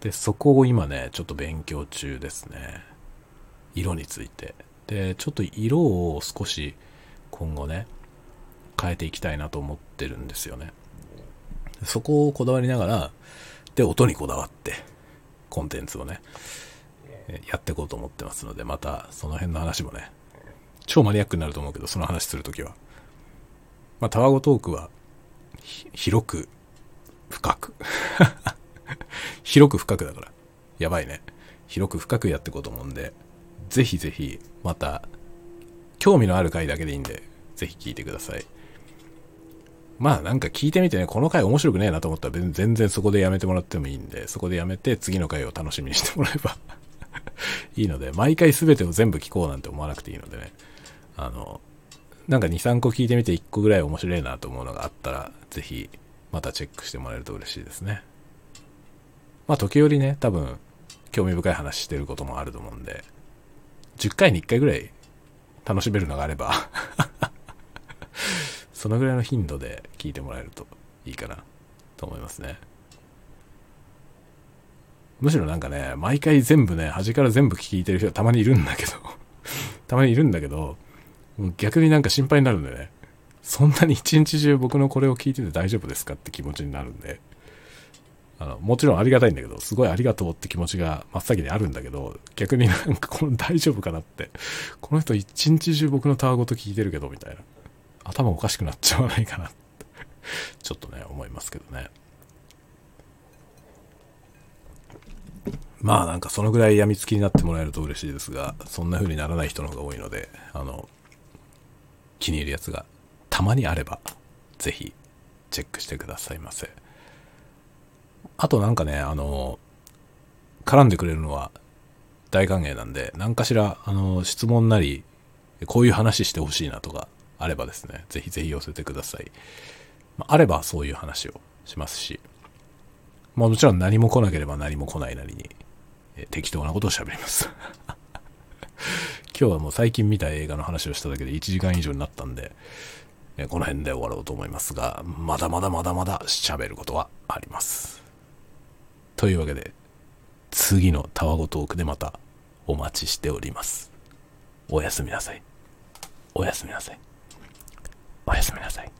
で、そこを今ね、ちょっと勉強中ですね。色について。で、ちょっと色を少し今後ね、変えていきたいなと思ってるんですよね。そこをこだわりながら、で、音にこだわって、コンテンツをね、やっていこうと思ってますので、またその辺の話もね、超マニアックになると思うけど、その話するときは。まあ、タワゴトークは、広く、深く。(laughs) 広く深くだから。やばいね。広く深くやっていこうと思うんで、ぜひぜひ、また、興味のある回だけでいいんで、ぜひ聞いてください。まあなんか聞いてみてね、この回面白くねえなと思ったら全然そこでやめてもらってもいいんで、そこでやめて次の回を楽しみにしてもらえば (laughs) いいので、毎回全てを全部聞こうなんて思わなくていいのでね、あの、なんか2、3個聞いてみて1個ぐらい面白いなと思うのがあったら、ぜひまたチェックしてもらえると嬉しいですね。まあ時折ね、多分興味深い話してることもあると思うんで、10回に1回ぐらい楽しめるのがあれば (laughs) そのぐらいの頻度で聞いてもらえるといいかなと思いますね。むしろなんかね、毎回全部ね、端から全部聞いてる人たまにいるんだけど、(laughs) たまにいるんだけど、逆になんか心配になるんだよね。そんなに一日中僕のこれを聞いてて大丈夫ですかって気持ちになるんで、あの、もちろんありがたいんだけど、すごいありがとうって気持ちが真っ先にあるんだけど、逆になんかこの大丈夫かなって、この人一日中僕のタワごと聞いてるけど、みたいな。頭おかしくなっちゃわないかなって、(laughs) ちょっとね、思いますけどね。まあなんかそのぐらい病みつきになってもらえると嬉しいですが、そんな風にならない人の方が多いので、あの、気に入るやつがたまにあれば、ぜひチェックしてくださいませ。あとなんかね、あの、絡んでくれるのは大歓迎なんで、何かしら、あの、質問なり、こういう話してほしいなとかあればですね、ぜひぜひ寄せてください。まあ、あればそういう話をしますし、まあもちろん何も来なければ何も来ないなりに、え適当なことを喋ります (laughs) 今日はもう最近見た映画の話をしただけで1時間以上になったんで、えこの辺で終わろうと思いますが、まだまだまだまだ喋ることはあります。というわけで、次のタワゴトークでまたお待ちしております。おやすみなさい。おやすみなさい。おやすみなさい。